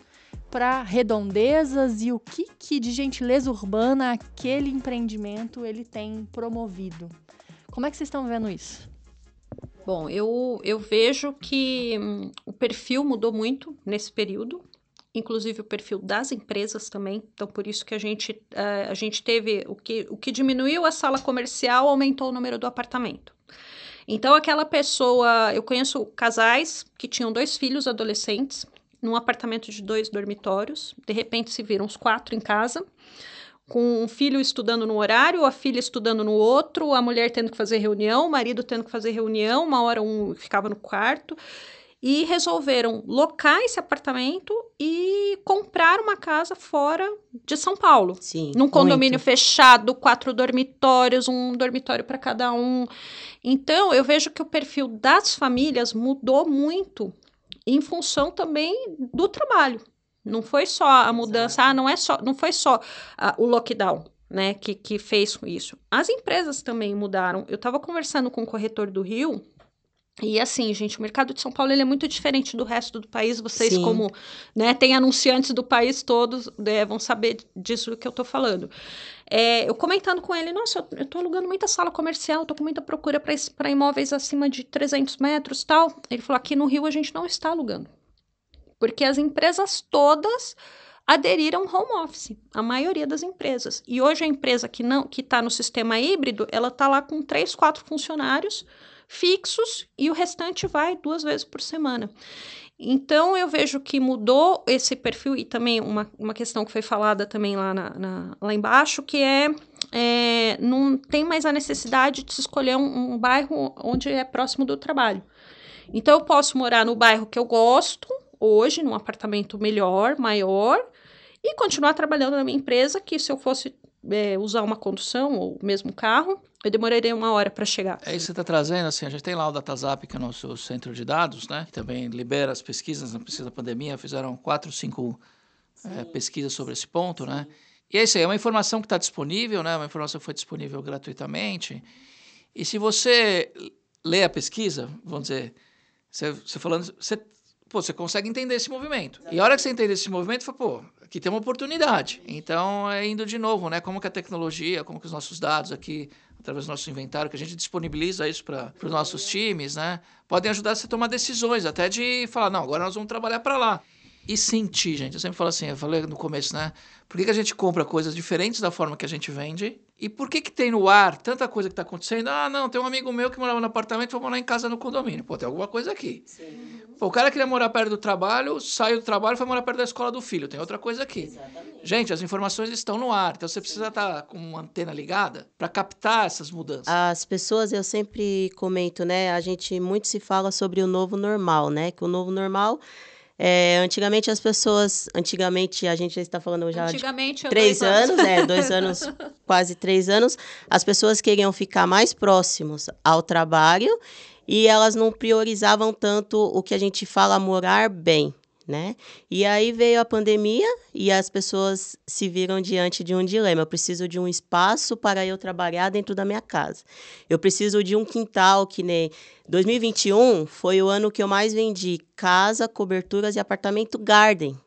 para redondezas e o que, que de gentileza urbana aquele empreendimento ele tem promovido. Como é que vocês estão vendo isso? Bom, eu, eu vejo que hum, o perfil mudou muito nesse período, inclusive o perfil das empresas também. Então, por isso que a gente, uh, a gente teve o que, o que diminuiu a sala comercial, aumentou o número do apartamento. Então, aquela pessoa, eu conheço casais que tinham dois filhos adolescentes num apartamento de dois dormitórios. De repente se viram os quatro em casa, com um filho estudando no horário, a filha estudando no outro, a mulher tendo que fazer reunião, o marido tendo que fazer reunião, uma hora um ficava no quarto. E resolveram locar esse apartamento e comprar uma casa fora de São Paulo. Sim. Num condomínio muito. fechado, quatro dormitórios, um dormitório para cada um. Então, eu vejo que o perfil das famílias mudou muito em função também do trabalho. Não foi só a mudança, ah, não é só, não foi só ah, o lockdown, né, que, que fez isso. As empresas também mudaram. Eu estava conversando com o corretor do Rio, e assim, gente, o mercado de São Paulo ele é muito diferente do resto do país. Vocês, Sim. como né, tem anunciantes do país todos, né, vão saber disso que eu estou falando. É, eu comentando com ele, nossa, eu, estou alugando muita sala comercial, estou com muita procura para imóveis acima de 300 metros tal. Ele falou, aqui no Rio a gente não está alugando. Porque as empresas todas aderiram home office, a maioria das empresas. E hoje a empresa que não que está no sistema híbrido, ela está lá com três, quatro funcionários fixos e o restante vai duas vezes por semana. Então, eu vejo que mudou esse perfil e também uma, uma questão que foi falada também lá, na, na lá embaixo, que é, é, não tem mais a necessidade de se escolher um, um bairro onde é próximo do trabalho. Então, eu posso morar no bairro que eu gosto, hoje, num apartamento melhor, maior, e continuar trabalhando na minha empresa, que se eu fosse é, usar uma condução ou mesmo carro, eu demoraria uma hora para chegar. É isso que você está trazendo, assim, a gente tem lá o DataZap, que é o nosso centro de dados, né? Que também libera as pesquisas, na pesquisa da pandemia, fizeram quatro, cinco é, pesquisas sobre esse ponto, né? E é isso aí, é uma informação que está disponível, né? Uma informação que foi disponível gratuitamente. E se você lê a pesquisa, vamos dizer, você, você falando, você, pô, você consegue entender esse movimento. E a hora que você entende esse movimento, fala, pô, aqui tem uma oportunidade. Então, é indo de novo, né? Como que a tecnologia, como que os nossos dados aqui através do nosso inventário, que a gente disponibiliza isso para os nossos times, né? Podem ajudar você a tomar decisões, até de falar, não, agora nós vamos trabalhar para lá. E sentir, gente. Eu sempre falo assim, eu falei no começo, né? Por que, que a gente compra coisas diferentes da forma que a gente vende? E por que, que tem no ar tanta coisa que está acontecendo? Ah, não, tem um amigo meu que morava no apartamento, vou morar em casa no condomínio. Pô, tem alguma coisa aqui. Pô, o cara queria morar perto do trabalho, saiu do trabalho e foi morar perto da escola do filho. Tem outra coisa aqui. Exatamente. Gente, as informações estão no ar, então você precisa estar tá com uma antena ligada para captar essas mudanças. As pessoas, eu sempre comento, né? A gente muito se fala sobre o novo normal, né? Que o novo normal é, antigamente as pessoas, antigamente a gente já está falando já antigamente, de três anos, anos, é, dois anos, quase três anos, as pessoas queriam ficar mais próximos ao trabalho e elas não priorizavam tanto o que a gente fala morar bem, né? E aí veio a pandemia e as pessoas se viram diante de um dilema. Eu preciso de um espaço para eu trabalhar dentro da minha casa. Eu preciso de um quintal que nem 2021 foi o ano que eu mais vendi casa, coberturas e apartamento garden.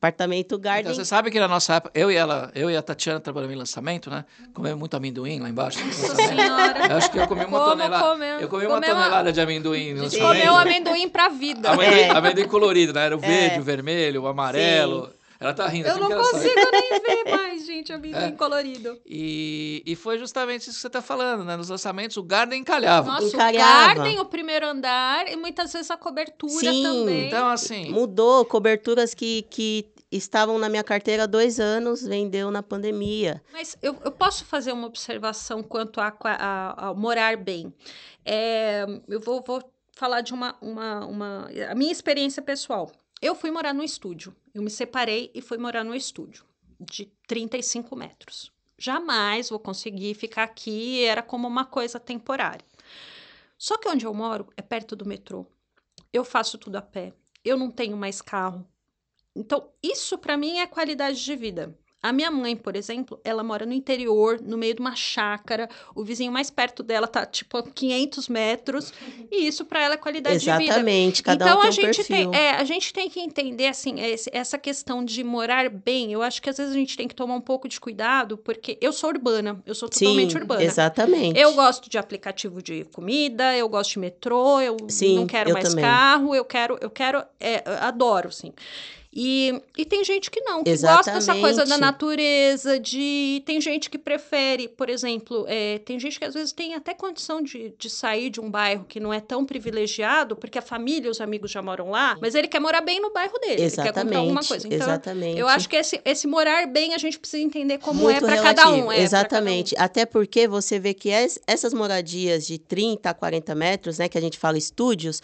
Apartamento Então, Garden. você sabe que na nossa época, eu e ela, eu e a Tatiana trabalhamos em lançamento, né? Comemos muito amendoim lá embaixo. no Nossa senhora. Eu acho que eu comi uma Como tonelada. comeu- eu comi uma comeu tonelada de amendoim no lançamento. comeu amendoim pra vida. Amendoim, É. amendoim colorido, né? Era o verde, É. o vermelho, o amarelo. Ela tá rindo. Eu não porque ela sabe. consigo nem ver mais, gente, amendoim É. colorido. E, e foi justamente isso que você está falando, né? Nos lançamentos, o Garden encalhava. Nossa, Encalhava. o garden, o primeiro andar, e muitas vezes a cobertura Sim. também. Então, assim, Mudou coberturas que, que estavam na minha carteira há dois anos, vendeu na pandemia. Mas eu, eu posso fazer uma observação quanto a, a- ao morar bem. É, eu vou, vou falar de uma, uma, uma. A minha experiência pessoal. Eu fui morar no estúdio. Eu me separei e fui morar no estúdio, de 35 metros. Jamais vou conseguir ficar aqui, era como uma coisa temporária. Só que onde eu moro é perto do metrô. Eu faço tudo a pé. Eu não tenho mais carro. Então, isso para mim é qualidade de vida. A minha mãe, por exemplo, ela mora no interior, no meio de uma chácara. O vizinho mais perto dela tá tipo a 500 metros. E isso para ela é qualidade de vida. Exatamente, cada então um tem a um gente perfil. tem, é, a gente tem que entender assim essa questão de morar bem. Eu acho que às vezes a gente tem que tomar um pouco de cuidado, porque eu sou urbana, eu sou totalmente Sim, urbana. exatamente. Eu gosto de aplicativo de comida, eu gosto de metrô, eu Sim, não quero eu mais também. carro, eu quero, eu quero, é, adoro, assim. E, e tem gente que não, que gosta dessa coisa da Exatamente. natureza, de. Tem gente que prefere, por exemplo, é, tem gente que às vezes tem até condição de, de sair de um bairro que não é tão privilegiado, porque a família e os amigos já moram lá, mas ele quer morar bem no bairro dele, ele quer comprar alguma Exatamente, coisa. Então, exatamente. eu acho que esse, esse morar bem a gente precisa entender como Muito é para cada um. É, Exatamente. Até porque você vê que es- essas moradias de 30 a 40 metros, né, que a gente fala estúdios,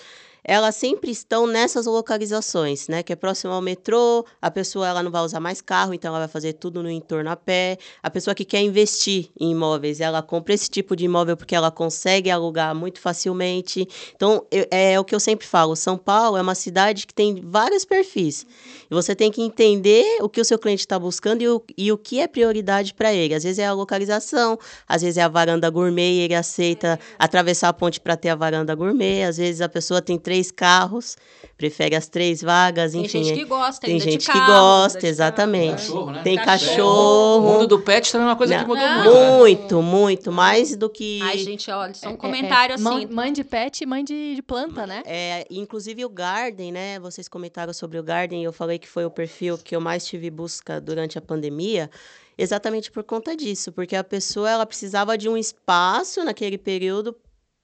elas sempre estão nessas localizações, né, que é próximo ao metrô, a pessoa ela não vai usar mais carro, então ela vai fazer tudo no entorno a pé. A pessoa que quer investir em imóveis, ela compra esse tipo de imóvel porque ela consegue alugar muito facilmente. Então, eu- é o que eu sempre falo, São Paulo é uma cidade que tem vários perfis. E você tem que entender o que o seu cliente está buscando e o, e o que é prioridade para ele. Às vezes é a localização, às vezes é a varanda gourmet e ele aceita atravessar a ponte para ter a varanda gourmet. Às vezes a pessoa tem três carros, prefere as três vagas, Tem enfim. gente que gosta tem gente que carro, gosta, exatamente. Cachorro, né? Tem Cachorro. O mundo do pet também é uma coisa Não. que mudou Não. muito. né? Muito, muito. Mais do que. Ai, gente, olha, só um É, é, comentário é, mãe- assim. Mãe de pet e mãe de, de planta, né? É, inclusive o Garden, né? Vocês comentaram sobre o Garden, eu falei que foi o perfil que eu mais tive busca durante a pandemia, exatamente por conta disso, porque a pessoa ela precisava de um espaço naquele período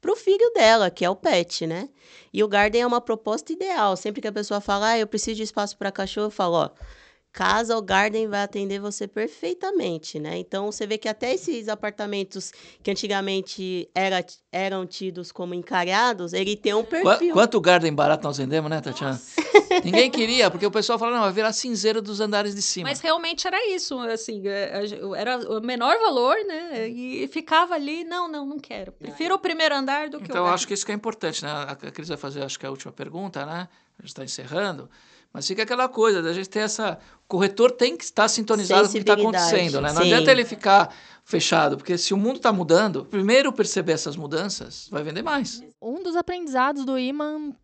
para o filho dela, que é o pet, né? E o Garden é uma proposta ideal. Sempre que a pessoa fala, ah, eu preciso de espaço para cachorro, eu falo, ó, casa o Garden vai atender você perfeitamente, né? Então você vê que até esses apartamentos que antigamente era, eram tidos como encalhados, ele tem um perfil. Quanto Garden barato nós vendemos, né, Tatiana? Ninguém queria, porque o pessoal fala, não, vai virar cinzeiro dos andares de cima. Mas realmente era isso, assim, é, era o menor valor, né? E ficava ali, não, não, não quero. Prefiro o primeiro andar do que Então, o eu acho que isso que é importante, né? A a Cris vai fazer, acho que é a última pergunta, né? A gente está encerrando. Mas fica aquela coisa da gente ter essa. O corretor tem que estar sintonizado com o que está acontecendo, né? Não sim. adianta ele ficar fechado, porque se o mundo está mudando, primeiro perceber essas mudanças, vai vender mais. Um dos aprendizados do Iman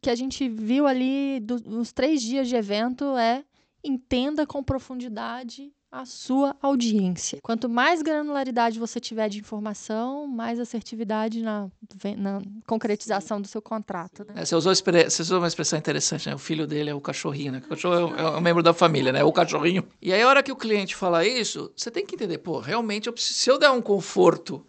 que a gente viu ali do- nos três dias de evento é entenda com profundidade a sua audiência. Quanto mais granularidade você tiver de informação, mais assertividade na, na concretização do seu contrato. né? É, você, usou, você usou uma expressão interessante, né? O filho dele é o cachorrinho, né? O cachorro é um, é um membro da família, né? O cachorrinho. E aí, a hora que o cliente fala isso, você tem que entender, pô, realmente, eu preciso, se eu der um conforto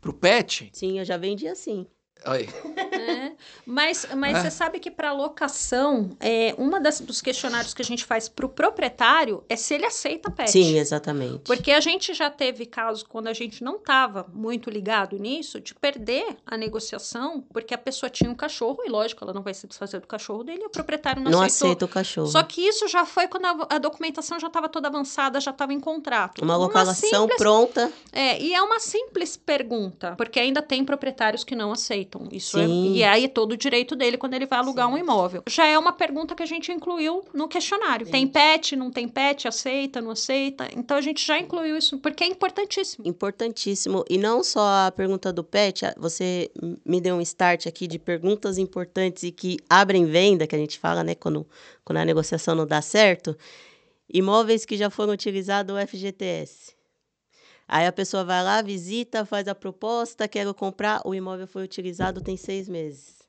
pro pet. Sim, eu já vendi assim. Aí, É, mas mas É. você sabe que para locação, é, uma das, dos questionários que a gente faz para o proprietário é se ele aceita pet. Sim, exatamente. Porque a gente já teve casos quando a gente não estava muito ligado nisso, de perder a negociação, porque a pessoa tinha um cachorro, e lógico, ela não vai se desfazer do cachorro dele, e o proprietário não, não aceitou. aceita o cachorro. Só que isso já foi quando a, a documentação já estava toda avançada, já estava em contrato. Uma localização simples- pronta. É, e é uma simples pergunta, porque ainda tem proprietários que não aceitam. Isso é, e aí todo o direito dele quando ele vai alugar um imóvel. Já é uma pergunta que a gente incluiu no questionário. Tem pet, não tem pet, aceita, não aceita. Então a gente já incluiu isso, porque é importantíssimo. Importantíssimo. E não só a pergunta do pet, você me deu um start aqui de perguntas importantes e que abrem venda, que a gente fala, né, quando, quando a negociação não dá certo. imóveis que já foram utilizados o FGTS. Aí a pessoa vai lá, visita, faz a proposta, quero comprar, o imóvel foi utilizado tem seis meses.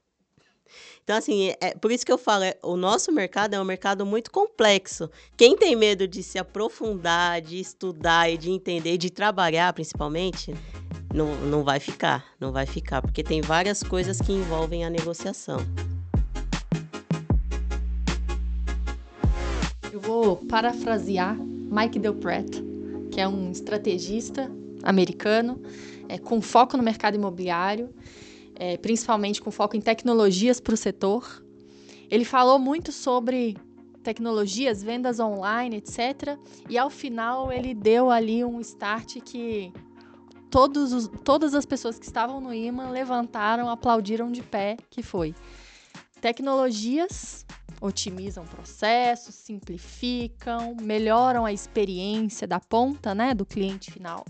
Então, assim, é, é por isso que eu falo, é, o nosso mercado é um mercado muito complexo. Quem tem medo de se aprofundar, de estudar e de entender, de trabalhar principalmente, não, não vai ficar, não vai ficar, porque tem várias coisas que envolvem a negociação. Eu vou parafrasear Mike Del Pratt, que é um estrategista americano, é, com foco no mercado imobiliário, é, principalmente com foco em tecnologias para o setor. Ele falou muito sobre tecnologias, vendas online, etc. E ao final ele deu ali um start que todos os, todas as pessoas que estavam no imã levantaram, aplaudiram de pé, que foi tecnologias otimizam processos, simplificam, melhoram a experiência da ponta, né, do cliente final.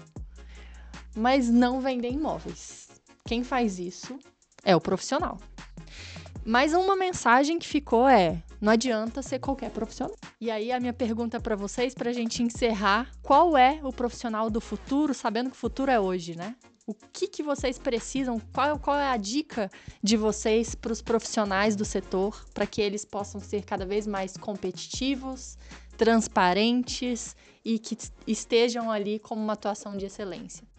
Mas não vendem imóveis. Quem faz isso é o profissional. Mas uma mensagem que ficou é: não adianta ser qualquer profissional. E aí a minha pergunta para vocês, para a gente encerrar, qual é o profissional do futuro, sabendo que o futuro é hoje, né? O que, que vocês precisam? Qual, qual é a dica de vocês para os profissionais do setor para que eles possam ser cada vez mais competitivos, transparentes e que estejam ali como uma atuação de excelência?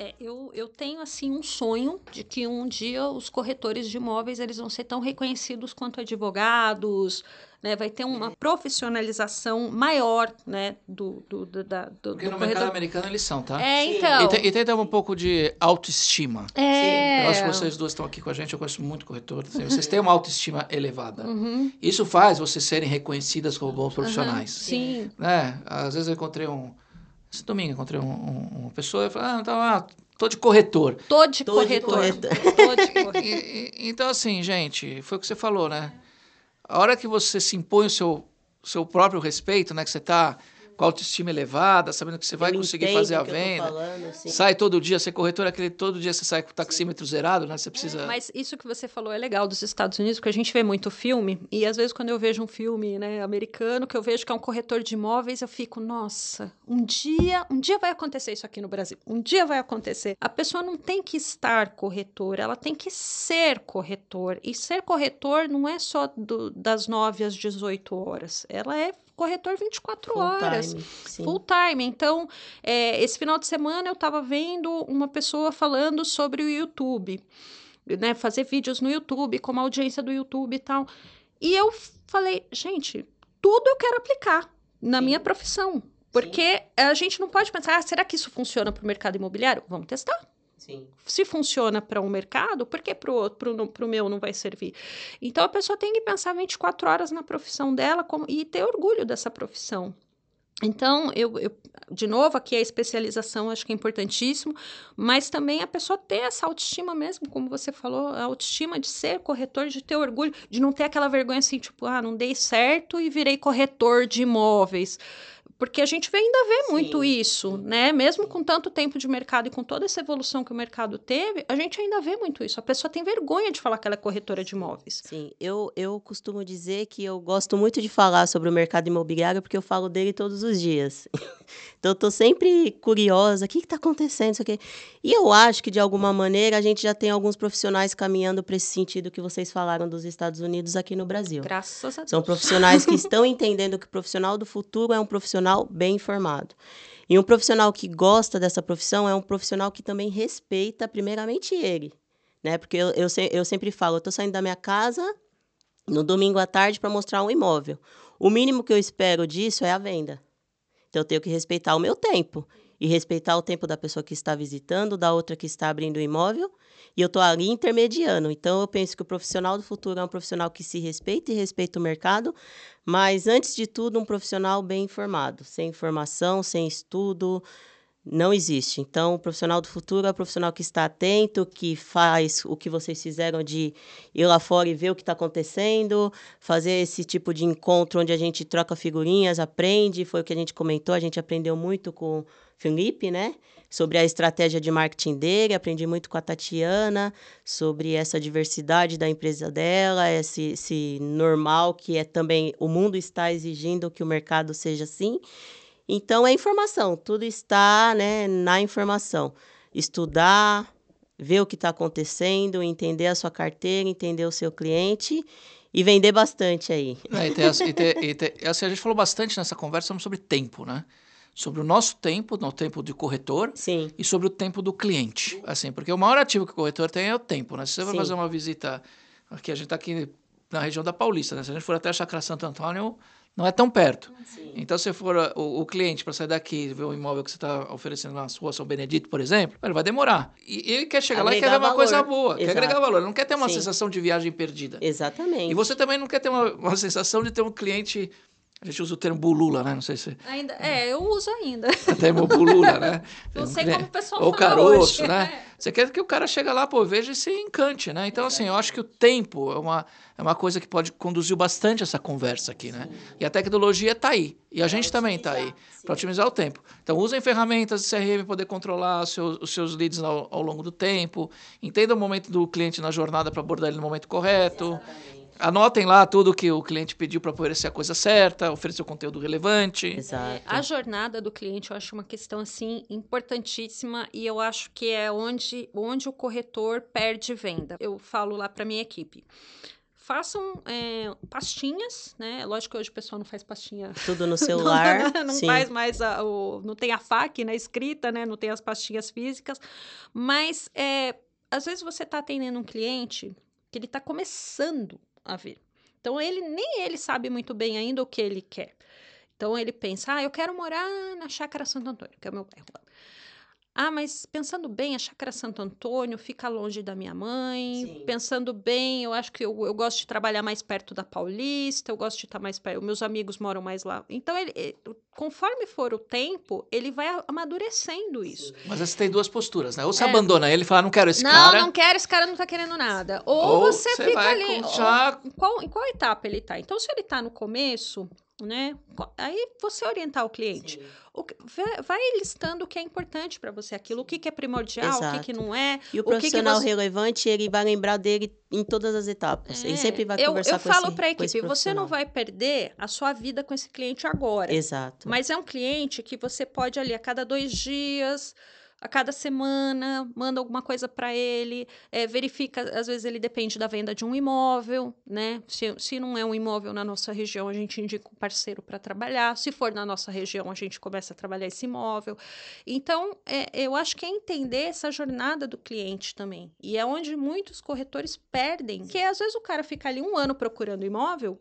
É, eu, eu tenho assim um sonho de que um dia os corretores de imóveis eles vão ser tão reconhecidos quanto advogados, né? Vai ter uma profissionalização maior, né? Do, do, do, da, do Porque do no corretor. mercado americano eles são, tá? É, Sim. então. E tem, e tem também um pouco de autoestima. É. Eu acho que vocês duas estão aqui com a gente, eu conheço muito corretor. assim, Vocês têm uma autoestima elevada. Uhum, Isso faz vocês serem reconhecidas como bons profissionais. sim. Né? Às vezes eu encontrei um. Esse domingo encontrei um, um- uma pessoa e falei, ah, então, ah, tô de corretor. Tô de Tô de corretor. corretor. Tô de corretor. E- e- então, assim, gente, foi o que você falou, né? A hora que você se impõe o seu, seu próprio respeito, né? Que você tá com a autoestima elevada, sabendo que você vai Ele conseguir fazer a venda. falando, assim. Sai todo dia, ser corretor é aquele todo dia você sai com o taxímetro zerado, né? Você precisa. Mas isso que você falou é legal dos Estados Unidos, porque a gente vê muito filme, e às vezes quando eu vejo um filme né, americano, que eu vejo que é um corretor de imóveis, eu fico, nossa, um dia, um dia vai acontecer isso aqui no Brasil. Um dia vai acontecer. A pessoa não tem que estar corretor, ela tem que ser corretor. E ser corretor não é só do- das 9 às 18 horas. Ela é corretor 24 Full horas time, sim. full time. Então, é, esse final de semana eu estava vendo uma pessoa falando sobre o YouTube, né? Fazer vídeos no YouTube, como a audiência do YouTube e tal. E eu falei, gente, tudo eu quero aplicar na Sim. minha profissão. Porque a gente não pode pensar, ah, será que isso funciona para o mercado imobiliário? Vamos testar Sim. se funciona para um mercado, por que para o para o meu não vai servir? Então a pessoa tem que pensar 24 horas na profissão dela como- e ter orgulho dessa profissão. Então, eu, eu- de novo, aqui a especialização acho que é importantíssimo, mas também a pessoa ter essa autoestima mesmo, como você falou, a autoestima de ser corretor, de ter orgulho, de não ter aquela vergonha assim, tipo, ah, não dei certo e virei corretor de imóveis. Porque a gente ainda vê muito Sim, isso, sim, né? Mesmo com tanto tempo de mercado e com toda essa evolução que o mercado teve, a gente ainda vê muito isso. A pessoa tem vergonha de falar que ela é corretora de imóveis. Sim, eu, eu costumo dizer que eu gosto muito de falar sobre o mercado imobiliário porque eu falo dele todos os dias. Então, eu tô sempre curiosa, o que está acontecendo, isso aqui. E eu acho que, de alguma maneira, a gente já tem alguns profissionais caminhando para esse sentido que vocês falaram dos Estados Unidos aqui no Brasil. Graças a Deus. São profissionais que estão entendendo que o profissional do futuro é um profissional bem informado. E um profissional que gosta dessa profissão é um profissional que também respeita, primeiramente, ele. Né? Porque eu, eu, eu sempre falo, eu estou saindo da minha casa no domingo à tarde para mostrar um imóvel. O mínimo que eu espero disso é a venda. Então, eu tenho que respeitar o meu tempo. E respeitar o tempo da pessoa que está visitando, da outra que está abrindo o imóvel. E eu estou ali intermediando. Então, eu penso que o profissional do futuro é um profissional que se respeita e respeita o mercado, mas, antes de tudo, um profissional bem informado. Sem informação, sem estudo, não existe. Então, o profissional do futuro é o profissional que está atento, que faz o que vocês fizeram de ir lá fora e ver o que está acontecendo, fazer esse tipo de encontro onde a gente troca figurinhas, aprende. Foi o que a gente comentou, a gente aprendeu muito com Felipe, né? Sobre a estratégia de marketing dele, aprendi muito com a Tatiana, sobre essa diversidade da empresa dela, esse, esse normal que é também o mundo está exigindo que o mercado seja assim. Então é informação, tudo está né, na informação. Estudar, ver o que está acontecendo, entender a sua carteira, entender o seu cliente e vender bastante aí. É, e e e assim, a gente falou bastante nessa conversa sobre tempo, né? Sobre o nosso tempo, no tempo de corretor, Sim. e sobre o tempo do cliente. Assim, porque o maior ativo que o corretor tem é o tempo, né? Se você vai Sim. fazer uma visita, aqui a gente está aqui na região da Paulista, né? Se a gente for até a Chácara Santo Antônio, não é tão perto. Então, se for uh, o, o cliente para sair daqui e ver o imóvel que você está oferecendo na rua São Benedito, por exemplo, ele vai demorar. E ele quer chegar lá e quer ver Agregar uma coisa boa, quer Exato. agregar valor. Ele não quer ter uma Sim. sensação de viagem perdida. Exatamente. E você também não quer ter uma, uma sensação de ter um cliente. A gente usa o termo bulula, né? Não sei se. Ainda, é, eu uso ainda. Até meu bulula, né? Não sei como o pessoal Ou fala caroço, hoje. né? Você quer que o cara chega lá, pô, veja e se encante, né? Então, assim, eu acho que o tempo é uma, é uma coisa que pode conduzir bastante essa conversa aqui, né? E a tecnologia está aí. E a gente também está aí para otimizar o tempo. Então, usem ferramentas de CRM para poder controlar os seus, os seus leads ao, ao longo do tempo. Entenda o momento do cliente na jornada para abordar ele no momento correto. Anotem lá tudo que o cliente pediu para oferecer a coisa certa, oferecer o conteúdo relevante. Exato. A jornada do cliente eu acho uma questão assim importantíssima e eu acho que é onde, onde o corretor perde venda. Eu falo lá para minha equipe. Façam é, pastinhas, né? Lógico que hoje o pessoal não faz pastinha Tudo no celular. não sim. faz mais a, o, não tem a FAQ na escrita, né? Não tem as pastinhas físicas, mas é, às vezes você está atendendo um cliente que ele está começando a ver. Então ele nem ele sabe muito bem ainda o que ele quer. Então ele pensa, ah, eu quero morar na Chácara Santo Antônio, que é o meu bairro. Ah, mas pensando bem, a Chácara Santo Antônio fica longe da minha mãe. Sim. Pensando bem, eu acho que eu, eu gosto de trabalhar mais perto da Paulista, eu gosto de estar mais perto. Meus amigos moram mais lá. Então, ele, ele- conforme for o tempo, ele vai amadurecendo isso. Mas você tem duas posturas, né? Ou você É. abandona ele e fala, não quero esse não, cara. não quero, esse cara não tá querendo nada. Ou, Ou você, você fica vai ali. com- ou- já- em, qual, em qual etapa ele tá? Então, se ele tá no começo, né? Aí você orientar o cliente. O que- vai- listando o que é importante para você, aquilo, o que, que é primordial, o que, que Exato. não é. E o que que profissional você- relevante, ele vai lembrar dele em todas as etapas. Ele É, sempre vai eu, conversar eu com falo esse, para a equipe, você não profissional. vai perder a sua vida com esse cliente agora. Exato. Mas é um cliente que você pode ali a cada dois dias, a cada semana, manda alguma coisa para ele, é, verifica, às vezes ele depende da venda de um imóvel, né? Se, se não é um imóvel na nossa região, a gente indica um parceiro para trabalhar. Se for na nossa região, a gente começa a trabalhar esse imóvel. Então, é, eu acho que é entender essa jornada do cliente também. E é onde muitos corretores perdem. Que às vezes o cara fica ali um ano procurando imóvel,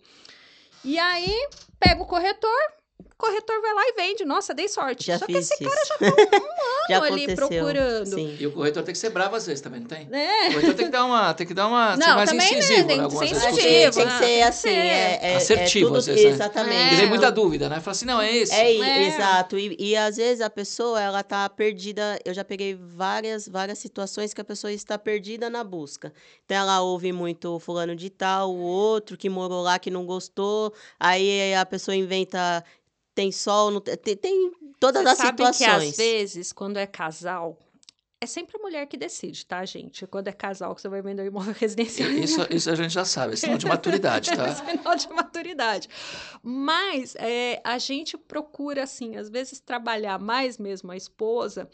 e aí pega o corretor, corretor vai lá e vende. Nossa, dei sorte. Já Só que esse isso. cara já tá um Já ano ali procurando. Sim. E o corretor tem que ser bravo às vezes também, não tem? É. O corretor tem que dar uma, tem que dar uma, ser Não, mais também, né, incisivo, tem né? que incisivo, tem que ser tem assim, é, é, Assertivo, é tudo, às vezes, né? Exatamente. Tem É. muita dúvida, né? Fala assim, não, é esse. É, É. exato. E, e às vezes a pessoa, ela tá perdida. Eu já peguei várias, várias situações que a pessoa está perdida na busca. Então ela ouve muito fulano de tal, o outro que morou lá que não gostou. Aí a pessoa inventa tem sol, não tem, tem todas Você as sabe situações. que às vezes, quando é casal, é sempre a mulher que decide, tá, gente? Quando é casal que você vai vender um imóvel residencial. Isso, isso a gente já sabe, é sinal de maturidade, É tá? sinal de maturidade. Mas é, a gente procura, assim, às vezes trabalhar mais mesmo a esposa,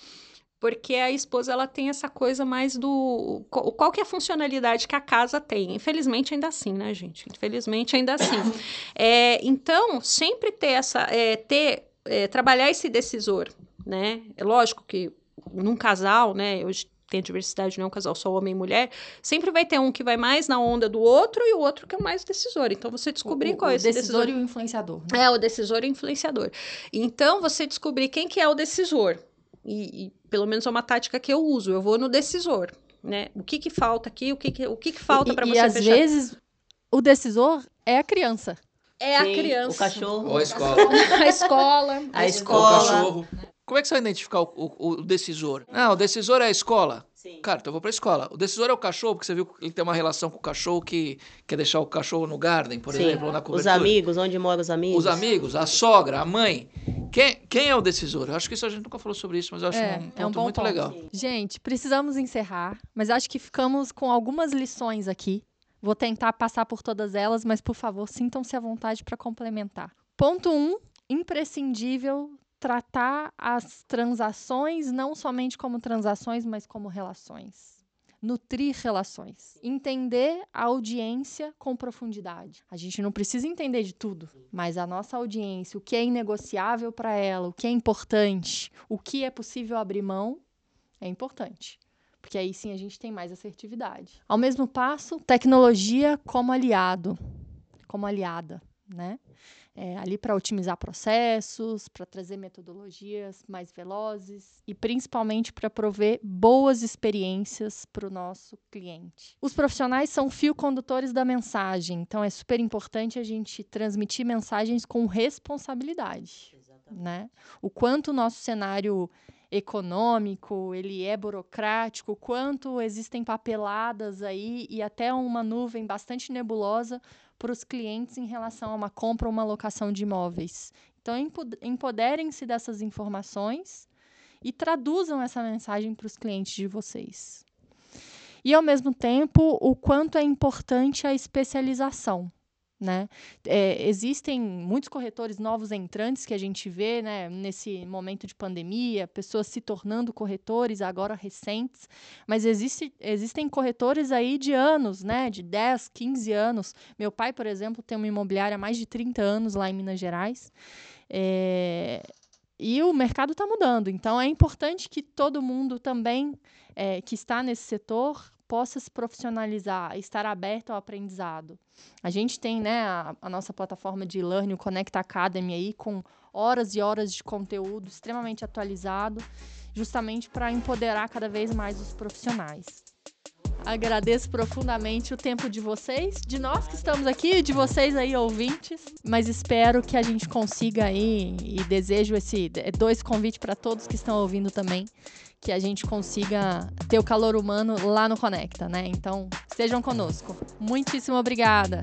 porque a esposa ela tem essa coisa mais do. Qual, que é a funcionalidade que a casa tem? Infelizmente, ainda assim, né, gente? Infelizmente, ainda assim. É, então, sempre ter essa. é, ter, é, trabalhar esse decisor, né? É lógico que num casal, né? Hoje tem a diversidade, não é um casal só homem e mulher, sempre vai ter um que vai mais na onda do outro e o outro que é mais decisor. Então, você descobrir o, qual é o esse decisor e o influenciador. né? é, o decisor e o influenciador. Então, você descobrir quem que é o decisor. E, e, pelo menos é uma tática que eu uso. Eu vou no decisor, né? O que que falta aqui, o que que, o que, que falta E- para e, você às fechar. vezo o decisor é a criança. É a Sim, criança. O cachorro. Ou a escola. a escola. A Ou o escola. cachorro. Como é que você vai identificar o, o- o decisor? Não, o decisor é a escola. Sim. Cara, então eu vou pra escola. O decisor é o cachorro, porque você viu que ele tem uma relação com o cachorro que quer deixar o cachorro no garden, por Sim. exemplo, ou na Os cobertura. amigos, onde moram os amigos? Os amigos, a sogra, a mãe. Quem, quem é o decisor? Eu acho que isso a gente nunca falou sobre isso, mas eu acho É, um ponto é um bom muito ponto. legal. Gente, precisamos encerrar, mas acho que ficamos com algumas lições aqui. Vou tentar passar por todas elas, mas por favor, sintam-se à vontade para complementar. Ponto 1, um, imprescindível tratar as transações não somente como transações, mas como relações. Nutrir relações. Entender a audiência com profundidade. A gente não precisa entender de tudo, mas a nossa audiência, o que é inegociável para ela, o que é importante, o que é possível abrir mão, é importante. Porque aí sim a gente tem mais assertividade. Ao mesmo passo, tecnologia como aliado, como aliada, né? É, ali para otimizar processos, para trazer metodologias mais velozes e principalmente para prover boas experiências para o nosso cliente. Os profissionais são fio condutores da mensagem, então é super importante a gente transmitir mensagens com responsabilidade, né? O quanto o nosso cenário econômico, ele é burocrático, quanto existem papeladas aí e até uma nuvem bastante nebulosa para os clientes em relação a uma compra ou uma locação de imóveis. Então, empoderem-se dessas informações e traduzam essa mensagem para os clientes de vocês. E, ao mesmo tempo, o quanto é importante a especialização. Né? É, existem muitos corretores novos entrantes que a gente vê né, nesse momento de pandemia, pessoas se tornando corretores agora recentes, mas existe, existem corretores aí de anos, né, de 10, 15 anos. Meu pai, por exemplo, tem uma imobiliária há mais de 30 anos lá em Minas Gerais. É, e o mercado está mudando, então é importante que todo mundo também é, que está nesse setor possa se profissionalizar, estar aberto ao aprendizado. A gente tem né, a, a nossa plataforma de e-learning, o Connect Academy, aí, com horas e horas de conteúdo extremamente atualizado, justamente para empoderar cada vez mais os profissionais. Agradeço profundamente o tempo de vocês, de nós que estamos aqui, de vocês aí ouvintes, mas espero que a gente consiga aí e desejo esse dois convites para todos que estão ouvindo também, que a gente consiga ter o calor humano lá no Conecta, né? Então, estejam conosco. Muitíssimo obrigada.